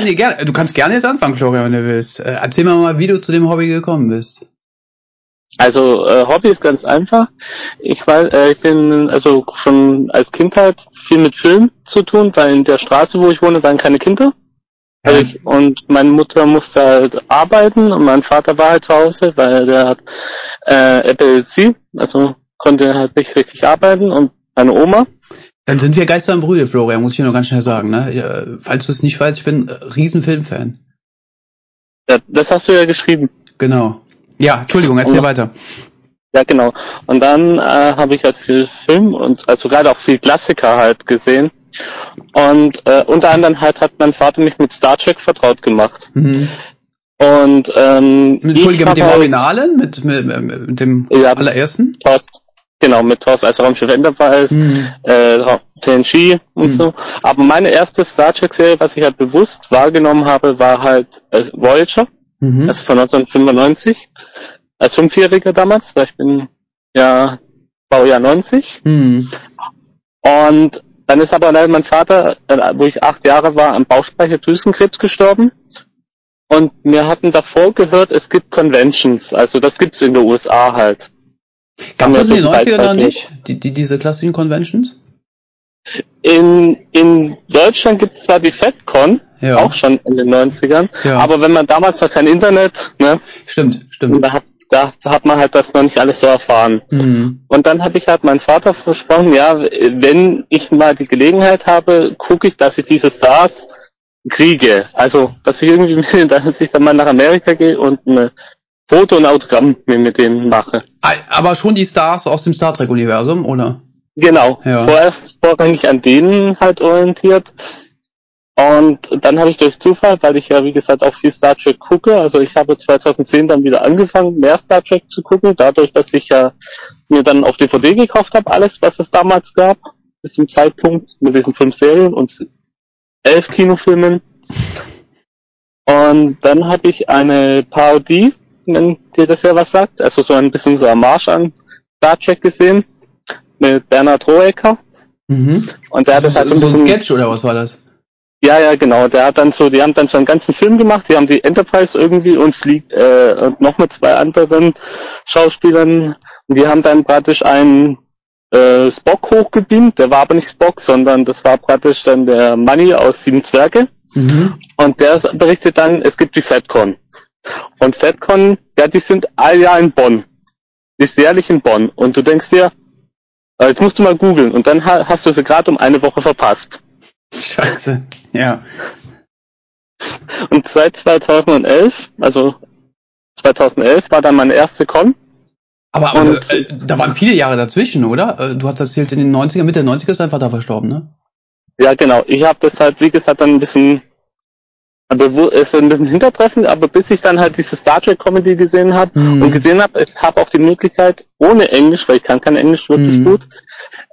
Ja, nee, gerne. Du kannst gerne jetzt anfangen, Florian, wenn du willst. Äh, erzähl mir mal, wie du zu dem Hobby gekommen bist. Also äh, Hobby ist ganz einfach. Ich war, äh, ich bin also schon als Kindheit viel mit Film zu tun, weil in der Straße, wo ich wohne, waren keine Kinder. Also ich, und meine Mutter musste halt arbeiten und mein Vater war halt zu Hause, weil der hat äh, Epilepsie, also konnte halt nicht richtig arbeiten und meine Oma. Dann sind wir Geister und Brüder, Florian, muss ich dir noch ganz schnell sagen. Ne? Falls du es nicht weißt, ich bin ein riesen Filmfan. Ja, das hast du ja geschrieben. Genau. Ja, Entschuldigung, erzähl Und- weiter. Ja, genau. Und dann äh, habe ich halt viel Film und also gerade auch viel Klassiker halt gesehen. Und äh, unter anderem halt hat mein Vater mich mit Star Trek vertraut gemacht. Mhm. Und ähm, Entschuldige, mit dem halt Originalen? Mit, mit, mit dem Ja. allerersten? TOS, genau, mit TOS, also Raumschiff Enterprise, Mhm. äh, TNG und Mhm. so. Aber meine erste Star Trek-Serie, was ich halt bewusst wahrgenommen habe, war halt äh, Voyager, Mhm. also von 1995. Als Fünfjähriger damals, weil ich bin ja Baujahr 90. Mhm. Und dann ist aber leider mein Vater, äh, wo ich acht Jahre war, am Bauchspeicheldrüsenkrebs gestorben. Und wir hatten davor gehört, es gibt Conventions, also das gibt's in den USA halt. Gab das in den so 90ern noch nicht? Die, die, diese klassischen Conventions? In, in Deutschland gibt's zwar die FedCon, Ja. auch schon in den 90ern, Ja. aber wenn man damals noch kein Internet, ne, Stimmt, stimmt. da hat, da hat man halt das noch nicht alles so erfahren. Mhm. Und dann habe ich halt meinem Vater versprochen, ja, wenn ich mal die Gelegenheit habe, gucke ich, dass ich diese Stars kriege. Also, dass ich irgendwie, dass ich dann mal nach Amerika gehe und ein Foto und Autogramm mir mit denen mache. Aber schon die Stars aus dem Star Trek-Universum, oder? Genau. Ja. Vorerst vorrangig an denen halt orientiert. Und dann habe ich durch Zufall, weil ich ja wie gesagt auch viel Star Trek gucke, also ich habe 2010 dann wieder angefangen, mehr Star Trek zu gucken, dadurch, dass ich ja mir dann auf DVD gekauft habe, alles, was es damals gab, bis zum Zeitpunkt mit diesen fünf Serien und elf Kinofilmen. Und dann habe ich eine Parodie, wenn dir das ja was sagt, also so ein bisschen so ein Marsch an Star Trek gesehen, mit Bernhard Roecker. Mhm. Und der hat das halt so ein so ein bisschen, Sketch, oder was war das? ja, ja, genau. Der hat dann so, die haben dann so einen ganzen Film gemacht. Die haben die Enterprise irgendwie und fliegt äh, und noch mit zwei anderen Schauspielern. Und die haben dann praktisch einen äh, Spock hochgebeamt. Der war aber nicht Spock, sondern das war praktisch dann der Money aus Sieben Zwerge. Mhm. Und der berichtet dann, es gibt die FedCon. Und FedCon, ja, die sind all Jahr in Bonn. Die ist jährlich in Bonn. Und du denkst dir, äh, jetzt musst du mal googeln. Und dann ha hast du sie gerade um eine Woche verpasst. Scheiße. Ja. Und seit 2011, also 2011 war dann meine erste Con. Aber, Und- aber äh, da waren viele Jahre dazwischen, oder? Äh, Du hast erzählt, in den 90er, Mitte der 90er ist dein Vater verstorben, ne? Ja, genau. Ich habe das halt, wie gesagt, dann ein bisschen, aber wo, ist ein bisschen hintertreffend, aber bis ich dann halt diese Star Trek Comedy gesehen habe Mhm. und gesehen habe, ich habe auch die Möglichkeit, ohne Englisch, weil ich kann kein Englisch wirklich Mhm. gut,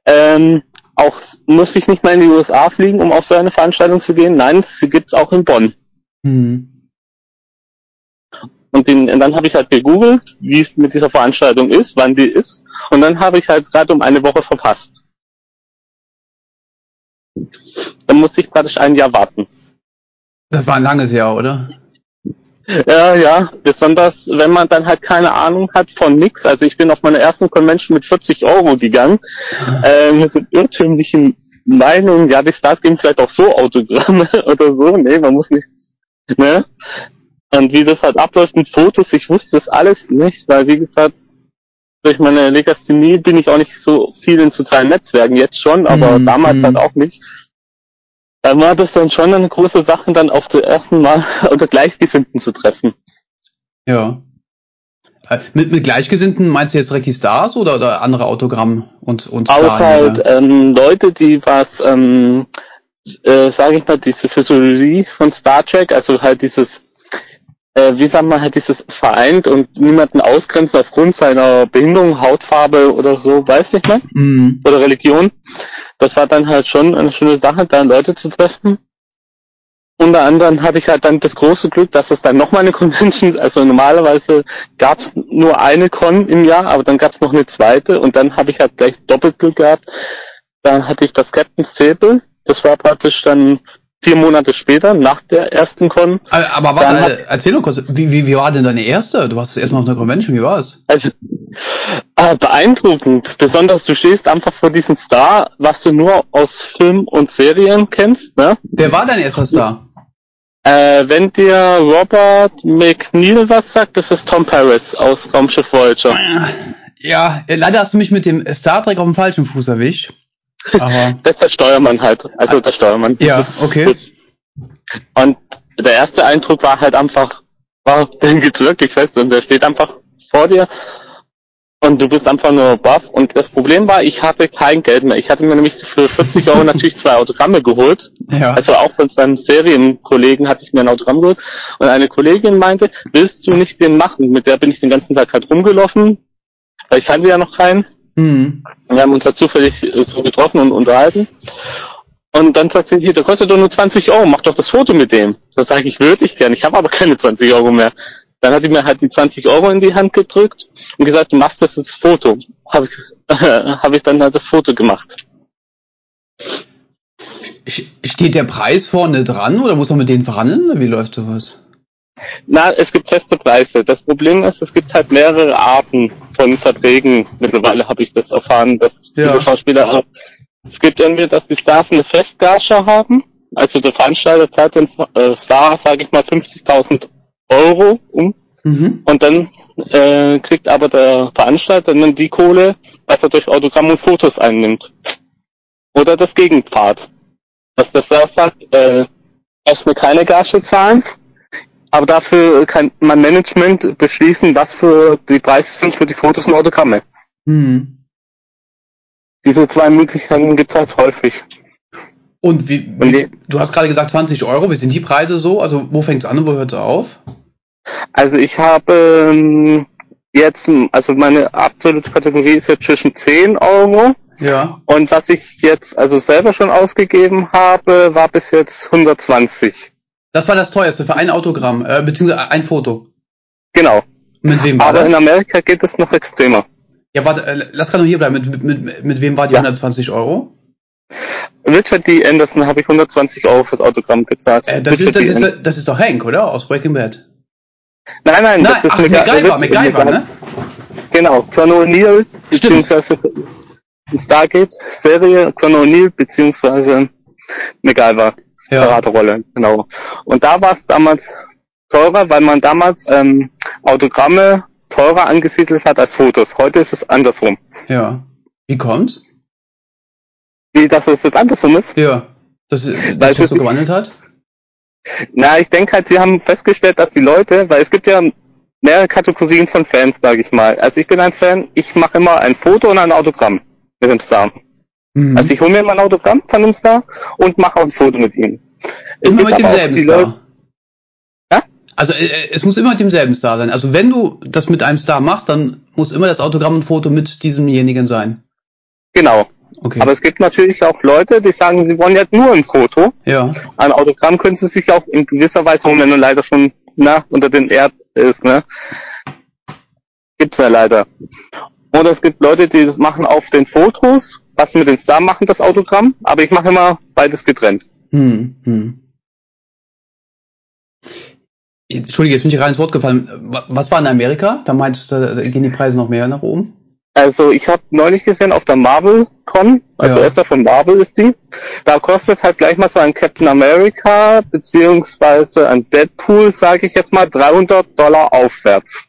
ähm, auch muss ich nicht mal in die USA fliegen, um auf so eine Veranstaltung zu gehen. Nein, sie gibt's auch in Bonn. Mhm. Und, den, und dann habe ich halt gegoogelt, wie es mit dieser Veranstaltung ist, wann die ist. Und dann habe ich halt gerade um eine Woche verpasst. Dann musste ich praktisch ein Jahr warten. Das war ein langes Jahr, oder? Ja, ja, besonders wenn man dann halt keine Ahnung hat von nix. Also ich bin auf meiner ersten Convention mit 40 Euro gegangen, äh, mit den irrtümlichen Meinungen, ja, die Stars geben vielleicht auch so Autogramme oder so. Nee, man muss nichts, ne? Und wie das halt abläuft mit Fotos, ich wusste das alles nicht, weil wie gesagt, durch meine Legasthenie bin ich auch nicht so viel in sozialen Netzwerken, jetzt schon, aber Mhm, damals mhm. halt auch nicht. Dann war das dann schon eine große Sache, dann auf der ersten Mal unter Gleichgesinnten zu treffen. Ja. Äh, Mit, mit Gleichgesinnten meinst du jetzt direkt die Stars oder, oder andere Autogramm und, und Auch Star- halt ähm, Leute, die was, ähm, äh, sage ich mal, diese Physiologie von Star Trek, also halt dieses, äh, wie sagt man, halt dieses vereint und niemanden ausgrenzen aufgrund seiner Behinderung, Hautfarbe oder so, weiß nicht mehr, Mhm. oder Religion. Das war dann halt schon eine schöne Sache, da Leute zu treffen. Unter anderem hatte ich halt dann das große Glück, dass es dann nochmal eine Convention, also normalerweise gab es nur eine Con im Jahr, aber dann gab es noch eine zweite und dann habe ich halt gleich doppelt Glück gehabt. Dann hatte ich das Captain's Table, das war praktisch dann vier Monate später, nach der ersten Con. Aber, aber Dann warte, erzähl doch kurz, wie, wie, wie war denn deine erste? Du warst das erste Mal auf einer Convention, wie war es? Also äh, beeindruckend. Besonders du stehst einfach vor diesem Star, was du nur aus Film und Serien kennst. Ne? Wer war dein erster Star? Äh, wenn dir Robert McNeil was sagt, das ist Tom Paris aus Raumschiff Voyager. Ja, äh, leider hast du mich mit dem Star Trek auf dem falschen Fuß erwischt. Aber Das ist der Steuermann halt. Also der Steuermann. ja, okay. Und der erste Eindruck war halt einfach, wow, den geht's wirklich fest und der steht einfach vor dir und du bist einfach nur baff. Und das Problem war, ich hatte kein Geld mehr. Ich hatte mir nämlich für 40 Euro natürlich zwei Autogramme geholt. Ja. Also auch von seinem Serienkollegen hatte ich mir ein Autogramm geholt. Und eine Kollegin meinte, willst du nicht den machen? Mit der bin ich den ganzen Tag halt rumgelaufen, weil ich kannte ja noch keinen. Hm. Wir haben uns halt zufällig äh, so getroffen und unterhalten. Und dann sagt sie, hier, der kostet doch nur 20 Euro, mach doch das Foto mit dem. Da sage ich, würde ich gerne, ich habe aber keine 20 Euro mehr. Dann hat die mir halt die 20 Euro in die Hand gedrückt und gesagt, du machst das jetzt Foto. Habe ich, hab ich dann halt das Foto gemacht. Steht der Preis vorne dran oder muss man mit denen verhandeln? Oder Wie läuft sowas? Na, es gibt feste Preise. Das Problem ist, es gibt halt mehrere Arten von Verträgen. Mittlerweile habe ich das erfahren, dass Ja. viele Schauspieler auch. Es gibt irgendwie, dass die Stars eine Festgage haben. Also der Veranstalter zahlt den äh, Star, sage ich mal, 50.000 Euro um. Mhm. Und dann äh, kriegt aber der Veranstalter dann die Kohle, was er durch Autogramm und Fotos einnimmt. Oder das Gegenpart. Dass der Star sagt, äh, brauchst mir keine Gage zahlen, aber dafür kann mein Management beschließen, was für die Preise sind für die Fotos und Autogramme. Hm. Diese zwei Möglichkeiten gibt's halt häufig. Und wie, Und die- du hast gerade gesagt 20 Euro, wie sind die Preise so? Also wo fängt's an und wo hört's auf? Also ich habe ähm, jetzt, also meine aktuelle Kategorie ist jetzt zwischen 10 Euro Ja. und was ich jetzt also selber schon ausgegeben habe, war bis jetzt 120. Das war das teuerste für ein Autogramm, äh, beziehungsweise ein Foto. Genau. Mit wem war Aber in das? Amerika geht es noch extremer. Ja, warte, äh, lass gerade noch hier bleiben. Mit, mit, mit, mit wem war die Ja. 120 Euro? Richard D. Anderson habe ich 120 Euro fürs Autogramm gezahlt. Äh, das, ist, das, ist, das ist doch Hank, oder? Aus Breaking Bad. Nein, nein, Nein, das ist ach, MacGyver, Rich- MacGyver, ne? Genau, Colonel O'Neill, beziehungsweise Stargate-Serie, Colonel O'Neill, beziehungsweise MacGyver, Ja. Paraderolle, genau. Und da war es damals teurer, weil man damals ähm, Autogramme teurer angesiedelt hat als Fotos. Heute ist es andersrum. Ja. Wie kommt's? Wie das es jetzt andersrum ist? Ja. Dass, dass Weil sich das so gewandelt hat? Na, ich denke halt, sie haben festgestellt, dass die Leute, weil es gibt ja mehrere Kategorien von Fans, sage ich mal. Also ich bin ein Fan, ich mache immer ein Foto und ein Autogramm mit dem Star. Mhm. Also ich hole mir mal ein Autogramm von dem Star und mache auch ein Foto mit ihm. Es immer mit demselben Star. Leute- Ja? Also äh, äh, es muss immer mit demselben Star sein. Also wenn du das mit einem Star machst, dann muss immer das Autogramm und Foto mit diesemjenigen sein. Genau. Okay. Aber es gibt natürlich auch Leute, die sagen, sie wollen jetzt nur ein Foto. ja. Ein Autogramm können sie sich auch in gewisser Weise holen, wenn er leider schon na, unter den Erd ist. Ne? Gibt's ja leider. Oder es gibt Leute, die das machen auf den Fotos, was mit dem Star machen, das Autogramm. Aber ich mache immer beides getrennt. Hm, hm. Entschuldige, jetzt bin ich gerade ins Wort gefallen. Wa- Was war in Amerika? Da meintest du, da gehen die Preise noch mehr nach oben? Also ich habe neulich gesehen auf der Marvel Con, also Ja. Esther von Marvel ist die, da kostet halt gleich mal so ein Captain America beziehungsweise ein Deadpool, sage ich jetzt mal, 300 Dollar aufwärts.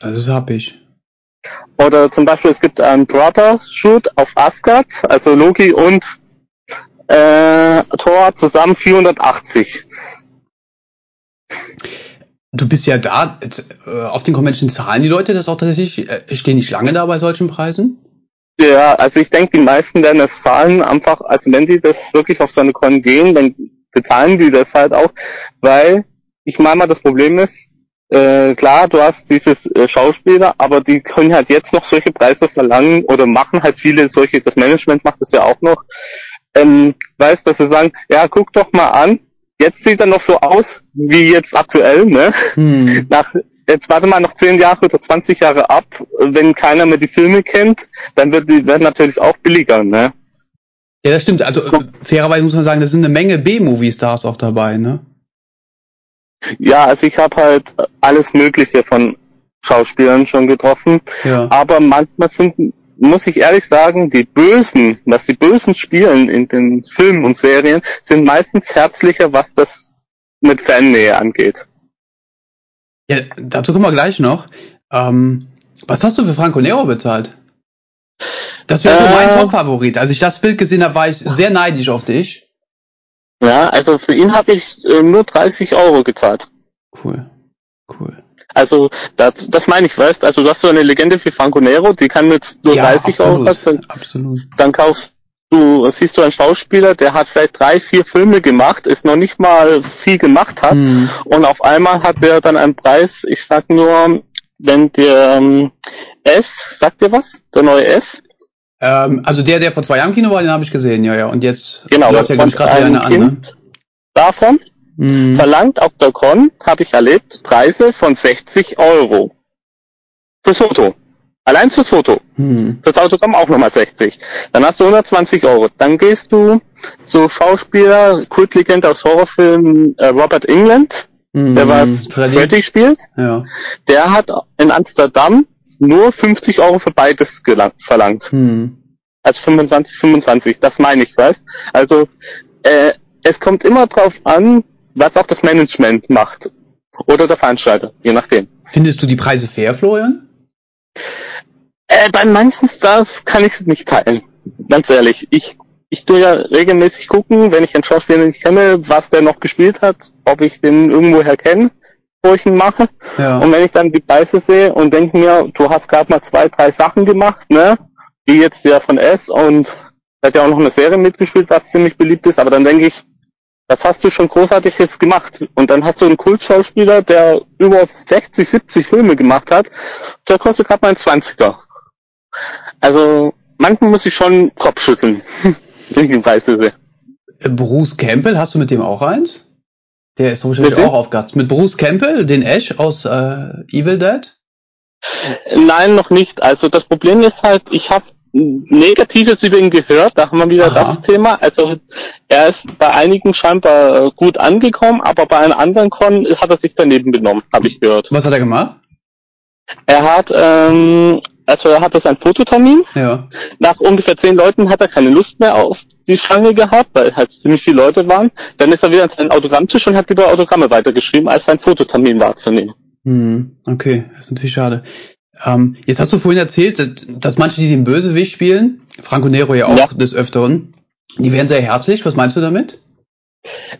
Das ist happig. Oder zum Beispiel es gibt einen Brother Shoot auf Asgard, also Loki und äh, Thor zusammen 480. Du bist ja da, jetzt, äh, auf den Convention zahlen die Leute das auch tatsächlich? Äh, stehen die Schlange da bei solchen Preisen? Ja, also ich denke, die meisten werden es zahlen, einfach, also wenn die das wirklich auf so eine Con gehen, dann bezahlen die das halt auch, weil ich meine mal, das Problem ist, äh, klar, du hast dieses äh, Schauspieler, aber die können halt jetzt noch solche Preise verlangen oder machen halt viele solche, das Management macht das ja auch noch, ähm, weißt, dass sie sagen, ja, guck doch mal an, jetzt sieht er noch so aus, wie jetzt aktuell, ne? Hm. nach, jetzt warte mal noch 10 Jahre oder 20 Jahre ab, wenn keiner mehr die Filme kennt, dann wird die werden natürlich auch billiger, ne? Ja, das stimmt. Also äh, fairerweise muss man sagen, da sind eine Menge B-Movie-Stars auch dabei, ne? Ja, also ich habe halt alles Mögliche von Schauspielern schon getroffen. Ja. Aber manchmal sind, muss ich ehrlich sagen, die Bösen, was die Bösen spielen in den Filmen und Serien, sind meistens herzlicher, was das mit Fannähe angeht. Ja, dazu kommen wir gleich noch. Ähm, was hast du für Franco Nero bezahlt? Das wäre so mein Äh. Top-Favorit. Als ich das Bild gesehen habe, war ich sehr neidisch auf dich. Ja, also für ihn habe ich äh, nur 30 Euro gezahlt. Cool. Cool. Also das, das meine ich, weißt also du hast so eine Legende wie Franco Nero, die kann jetzt nur 30 Euro kosten, absolut. absolut. dann kaufst du, siehst du einen Schauspieler, der hat vielleicht drei, vier Filme gemacht, ist noch nicht mal viel gemacht hat Hm. und auf einmal hat der dann einen Preis, ich sag nur, wenn der ähm, S, sagt dir was? Der neue S? Ähm, also der, der vor zwei Jahren im Kino war, den habe ich gesehen, ja, ja. Und jetzt Genau, läuft ja, glaube ich, gerade wieder ein eine an. Ne? Kind davon Hm. verlangt auf der Con, habe ich erlebt, Preise von 60 Euro. Fürs Foto. Allein fürs Foto. Hm. Fürs Autogramm auch nochmal 60. Dann hast du 120 Euro. Dann gehst du zu Schauspieler, Kultlegende aus Horrorfilmen äh, Robert England, Hm. der was Freddy. Freddy spielt. Ja. Der hat in Amsterdam nur 50 Euro für beides verlangt. Hm. Also 25, 25, das meine ich, weißt? Also äh, es kommt immer drauf an, was auch das Management macht. Oder der Veranstalter, je nachdem. Findest du die Preise fair, Florian? Äh, bei manchen Stars kann ich es nicht teilen. Ganz ehrlich. Ich, ich tue ja regelmäßig gucken, wenn ich einen Schauspieler nicht kenne, was der noch gespielt hat, ob ich den irgendwoher kenne, ihn mache. Ja. Und wenn ich dann die Preise sehe und denke mir, du hast gerade mal zwei, drei Sachen gemacht, ne? Wie jetzt der von S und hat ja auch noch eine Serie mitgespielt, was ziemlich beliebt ist, aber dann denke ich, das hast du schon großartiges gemacht. Und dann hast du einen Kultschauspieler, der über 60, 70 Filme gemacht hat, der kostet gerade mal einen 20er. Also, manchmal muss ich schon Kopf schütteln, wenn ich die Preise sehe. Bruce Campbell, hast du mit dem auch eins? Der ist wahrscheinlich auch auf Gast. Mit Bruce Campbell, den Ash aus äh, Evil Dead? Nein, noch nicht. Also das Problem ist halt, ich habe Negatives über ihn gehört, da haben wir wieder Aha. das Thema. Also er ist bei einigen scheinbar äh, gut angekommen, aber bei einem anderen Con hat er sich daneben benommen, habe ich gehört. Was hat er gemacht? Er hat, ähm, also er hatte seinen Fototermin. Ja. Nach ungefähr zehn Leuten hat er keine Lust mehr auf die Schlange gehabt, weil halt ziemlich viele Leute waren. Dann ist er wieder an seinen Autogrammtisch und hat lieber Autogramme weitergeschrieben, als seinen Fototermin wahrzunehmen. Hm, okay, das ist natürlich schade. Ähm, jetzt hast du vorhin erzählt, dass, dass manche, die den Bösewicht spielen, Franco Nero ja auch Ja. des Öfteren, die wären sehr herzlich. Was meinst du damit?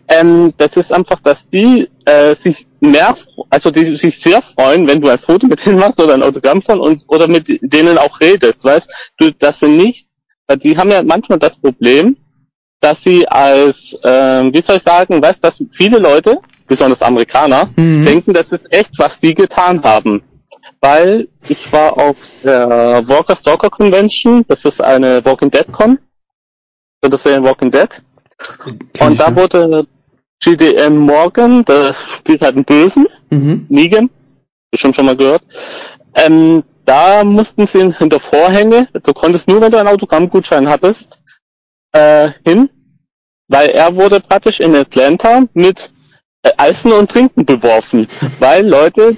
Ähm, das ist einfach, dass die äh, sich mehr, also die sich sehr freuen, wenn du ein Foto mit denen machst oder ein Autogramm von und oder mit denen auch redest, weißt du, dass sie nicht, die haben ja manchmal das Problem, dass sie als, ähm, wie soll ich sagen, weißt, dass viele Leute, besonders Amerikaner, Mhm. denken, das ist echt, was die getan haben. Weil ich war auf der Walker Stalker Convention, das ist eine Walking Dead Con, das ist ein Walking Dead. Und da ja. wurde GDM Morgan, der spielt halt einen Bösen, Mhm. Negan, bestimmt schon mal gehört. Ähm, da mussten sie hinter Vorhänge, du konntest nur, wenn du einen Autogrammgutschein hattest, äh, hin, weil er wurde praktisch in Atlanta mit äh, Essen und Trinken beworfen, weil Leute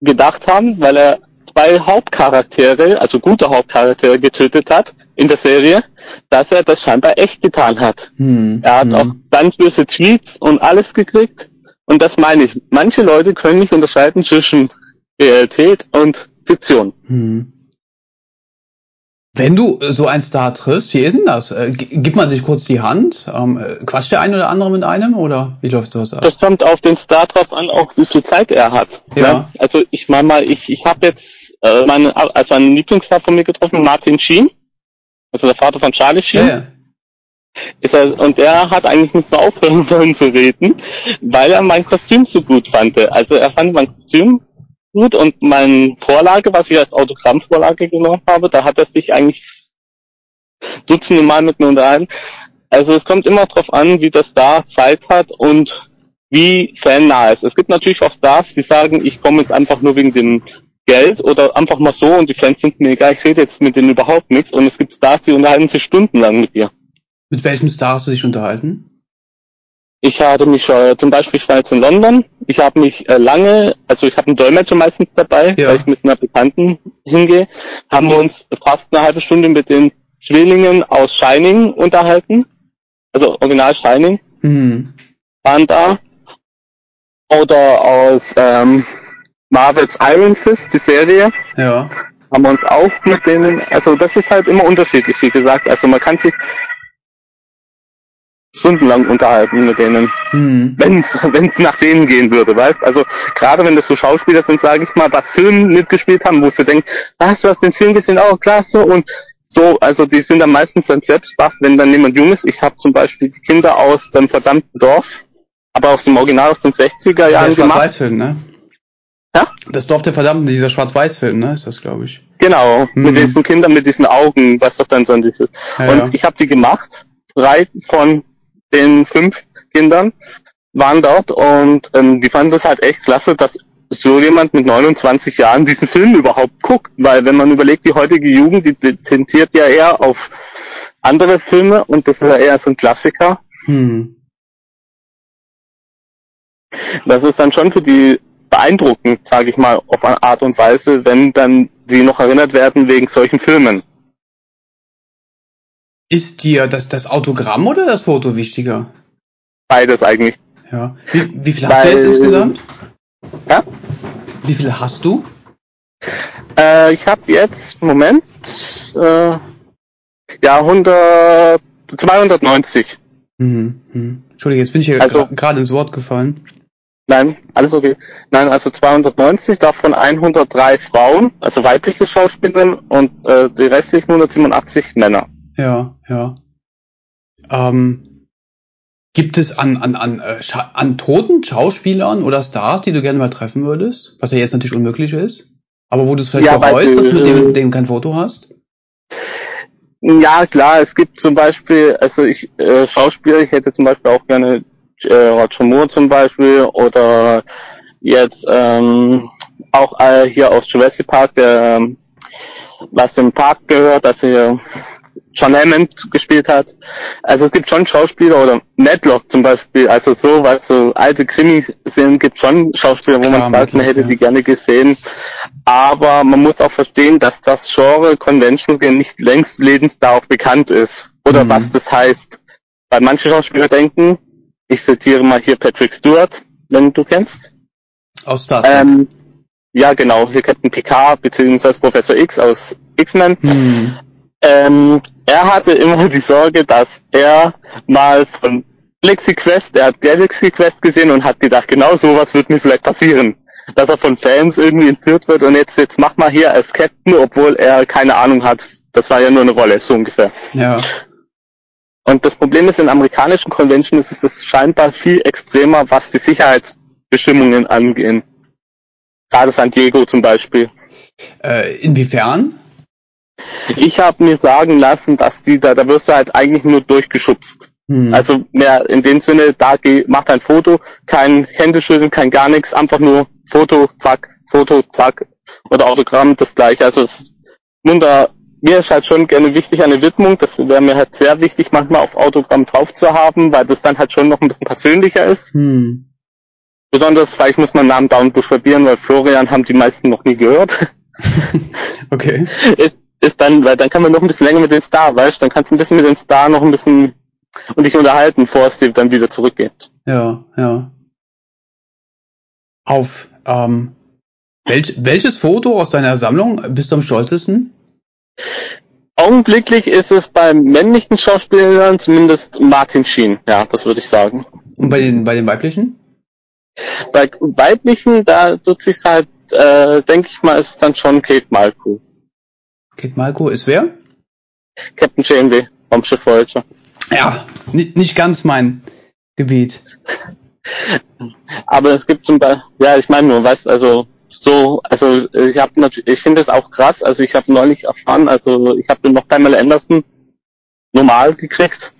gedacht haben, weil er zwei Hauptcharaktere, also gute Hauptcharaktere getötet hat in der Serie, dass er das scheinbar echt getan hat. Hm. Er hat hm. auch ganz böse Tweets und alles gekriegt. Und das meine ich. Manche Leute können nicht unterscheiden zwischen Realität und Fiktion. Hm. Wenn du so einen Star triffst, wie ist denn das? Äh, Gibt man sich kurz die Hand? Ähm, äh, quatscht der ein oder andere mit einem oder wie läuft das ab? Das kommt auf den Star drauf an, auch wie viel Zeit er hat. Ja. Ne? Also ich meine mal, ich, ich habe jetzt äh, meine, also einen Lieblingsstar von mir getroffen, Martin Sheen, also der Vater von Charlie ja, Sheen. ja. Ist er, und er hat eigentlich nicht mehr aufhören wollen zu reden, weil er mein Kostüm so gut fand. Also er fand mein Kostüm gut und meine Vorlage, was ich als Autogrammvorlage genommen habe, da hat er sich eigentlich dutzende Mal mit mir unterhalten. Also es kommt immer drauf an, wie der Star Zeit hat und wie fannah ist. Es gibt natürlich auch Stars, die sagen, ich komme jetzt einfach nur wegen dem Geld oder einfach mal so und die Fans sind mir egal, ich rede jetzt mit denen überhaupt nichts und es gibt Stars, die unterhalten sich stundenlang mit dir. Mit welchem Star hast du dich unterhalten? Ich hatte mich äh, zum Beispiel, ich war jetzt in London, ich habe mich äh, lange, also ich habe einen Dolmetscher meistens dabei, Ja. weil ich mit einer Bekannten hingehe, haben wir uns fast eine halbe Stunde mit den Zwillingen aus Shining unterhalten, also Original Shining. Hm. waren da, oder aus ähm, Marvels Iron Fist, die Serie, Ja. haben wir uns auch mit denen, also das ist halt immer unterschiedlich, wie gesagt, also man kann sich stundenlang unterhalten mit denen. Hm. wenn es nach denen gehen würde, weißt? Also gerade wenn das so Schauspieler sind, sage ich mal, was Filmen mitgespielt haben, wo du denkst, was, du hast den Film gesehen, oh klasse und so, also die sind dann meistens dann selbst baff, wenn dann jemand jung ist. Ich habe zum Beispiel die Kinder aus dem verdammten Dorf, aber aus dem Original aus den 60er Der Jahren gemacht. Schwarz-Weiß-Film, ne? Ja? Das Dorf der Verdammten, dieser Schwarz-Weiß-Film, ne? Ist das, glaube ich. Genau, Mhm. mit diesen Kindern mit diesen Augen, was doch dann so diese. Ja, und ja. ich habe die gemacht. Drei von den fünf Kindern waren dort und ähm, die fanden das halt echt klasse, dass so jemand mit 29 Jahren diesen Film überhaupt guckt, weil wenn man überlegt, die heutige Jugend, die, die tendiert ja eher auf andere Filme und das ist ja eher so ein Klassiker. Hm. Das ist dann schon für die beeindruckend, sage ich mal, auf eine Art und Weise, wenn dann sie noch erinnert werden wegen solchen Filmen. Ist dir das, das Autogramm oder das Foto wichtiger? Beides eigentlich. Ja. Wie, wie viel hast du Weil- jetzt insgesamt? Ja? Wie viele hast du? Äh, ich habe jetzt, Moment, äh, ja, 100, 290. Hm. Hm. Entschuldige, jetzt bin ich hier Also- gerade ins Wort gefallen. Nein, alles okay. Nein, also 290, davon 103 Frauen, also weibliche Schauspielerinnen und äh, die restlichen 187 Männer. Ja, ja. Ähm, gibt es an, an, an, äh, an toten Schauspielern oder Stars, die du gerne mal treffen würdest? Was ja jetzt natürlich unmöglich ist. Aber wo du es vielleicht Ja, bereust, dass du mit dem, äh, mit dem kein Foto hast? Ja, klar, es gibt zum Beispiel, also ich, äh, Schauspieler, ich hätte zum Beispiel auch gerne äh, Roger Moore zum Beispiel oder jetzt ähm, auch äh, hier aus Jurassic Park, der ähm, was dem Park gehört, also hier John Hammond gespielt hat. Also es gibt schon Schauspieler oder Madlock zum Beispiel, also so, weil so alte Krimis sind, gibt schon Schauspieler, wo Klar, man sagt, man hätte ja. die gerne gesehen. Aber man muss auch verstehen, dass das Genre Convention nicht längst lebens darauf bekannt ist. Oder Mhm. was das heißt. Weil manche Schauspieler denken, ich zitiere mal hier Patrick Stewart, wenn du kennst. Aus Star Trek. Ähm, ja, genau, hier Captain Picard beziehungsweise Professor X aus X-Men. hm. Ähm, er hatte immer die Sorge, dass er mal von Galaxy Quest, er hat Galaxy Quest gesehen und hat gedacht, genau sowas wird mir vielleicht passieren. Dass er von Fans irgendwie entführt wird und jetzt, jetzt mach mal hier als Captain, obwohl er keine Ahnung hat. Das war ja nur eine Rolle, so ungefähr. Ja. Und das Problem ist, in amerikanischen Conventions ist es scheinbar viel extremer, was die Sicherheitsbestimmungen angehen. Gerade San Diego zum Beispiel. Äh, inwiefern? Ich habe mir sagen lassen, dass die da, da wirst du halt eigentlich nur durchgeschubst. Hm. Also mehr in dem Sinne, da geh, macht ein Foto, kein Händeschütteln, kein gar nichts, einfach nur Foto, zack, Foto, zack. Oder Autogramm, das gleiche. Also es wunder, mir ist halt schon gerne wichtig eine Widmung, das wäre mir halt sehr wichtig, manchmal auf Autogramm drauf zu haben, weil das dann halt schon noch ein bisschen persönlicher ist. Hm. Besonders vielleicht muss man Namen down buchstabieren, weil Florian haben die meisten noch nie gehört. Okay. ist, ist dann, weil dann kann man noch ein bisschen länger mit dem Star, weißt dann kannst du ein bisschen mit dem Star noch ein bisschen und dich unterhalten, bevor es dir dann wieder zurückgeht. Ja, ja. Auf ähm, welch, welches Foto aus deiner Sammlung bist du am stolzesten? Augenblicklich ist es beim männlichen Schauspielern zumindest Martin Sheen, ja, das würde ich sagen. Und bei den, bei den weiblichen? Bei weiblichen, da tut sich halt, äh, denke ich mal, ist es dann schon Kate Malko, Kate Malko ist wer? Captain Janeway vom Schiff Voyager. Ja, ni- nicht ganz mein Gebiet. Aber es gibt zum Beispiel, ja, ich meine nur, weißt, also so, also ich habe natürlich, ich finde es auch krass, also ich habe neulich erfahren, also ich habe noch Pamela Anderson normal gekriegt.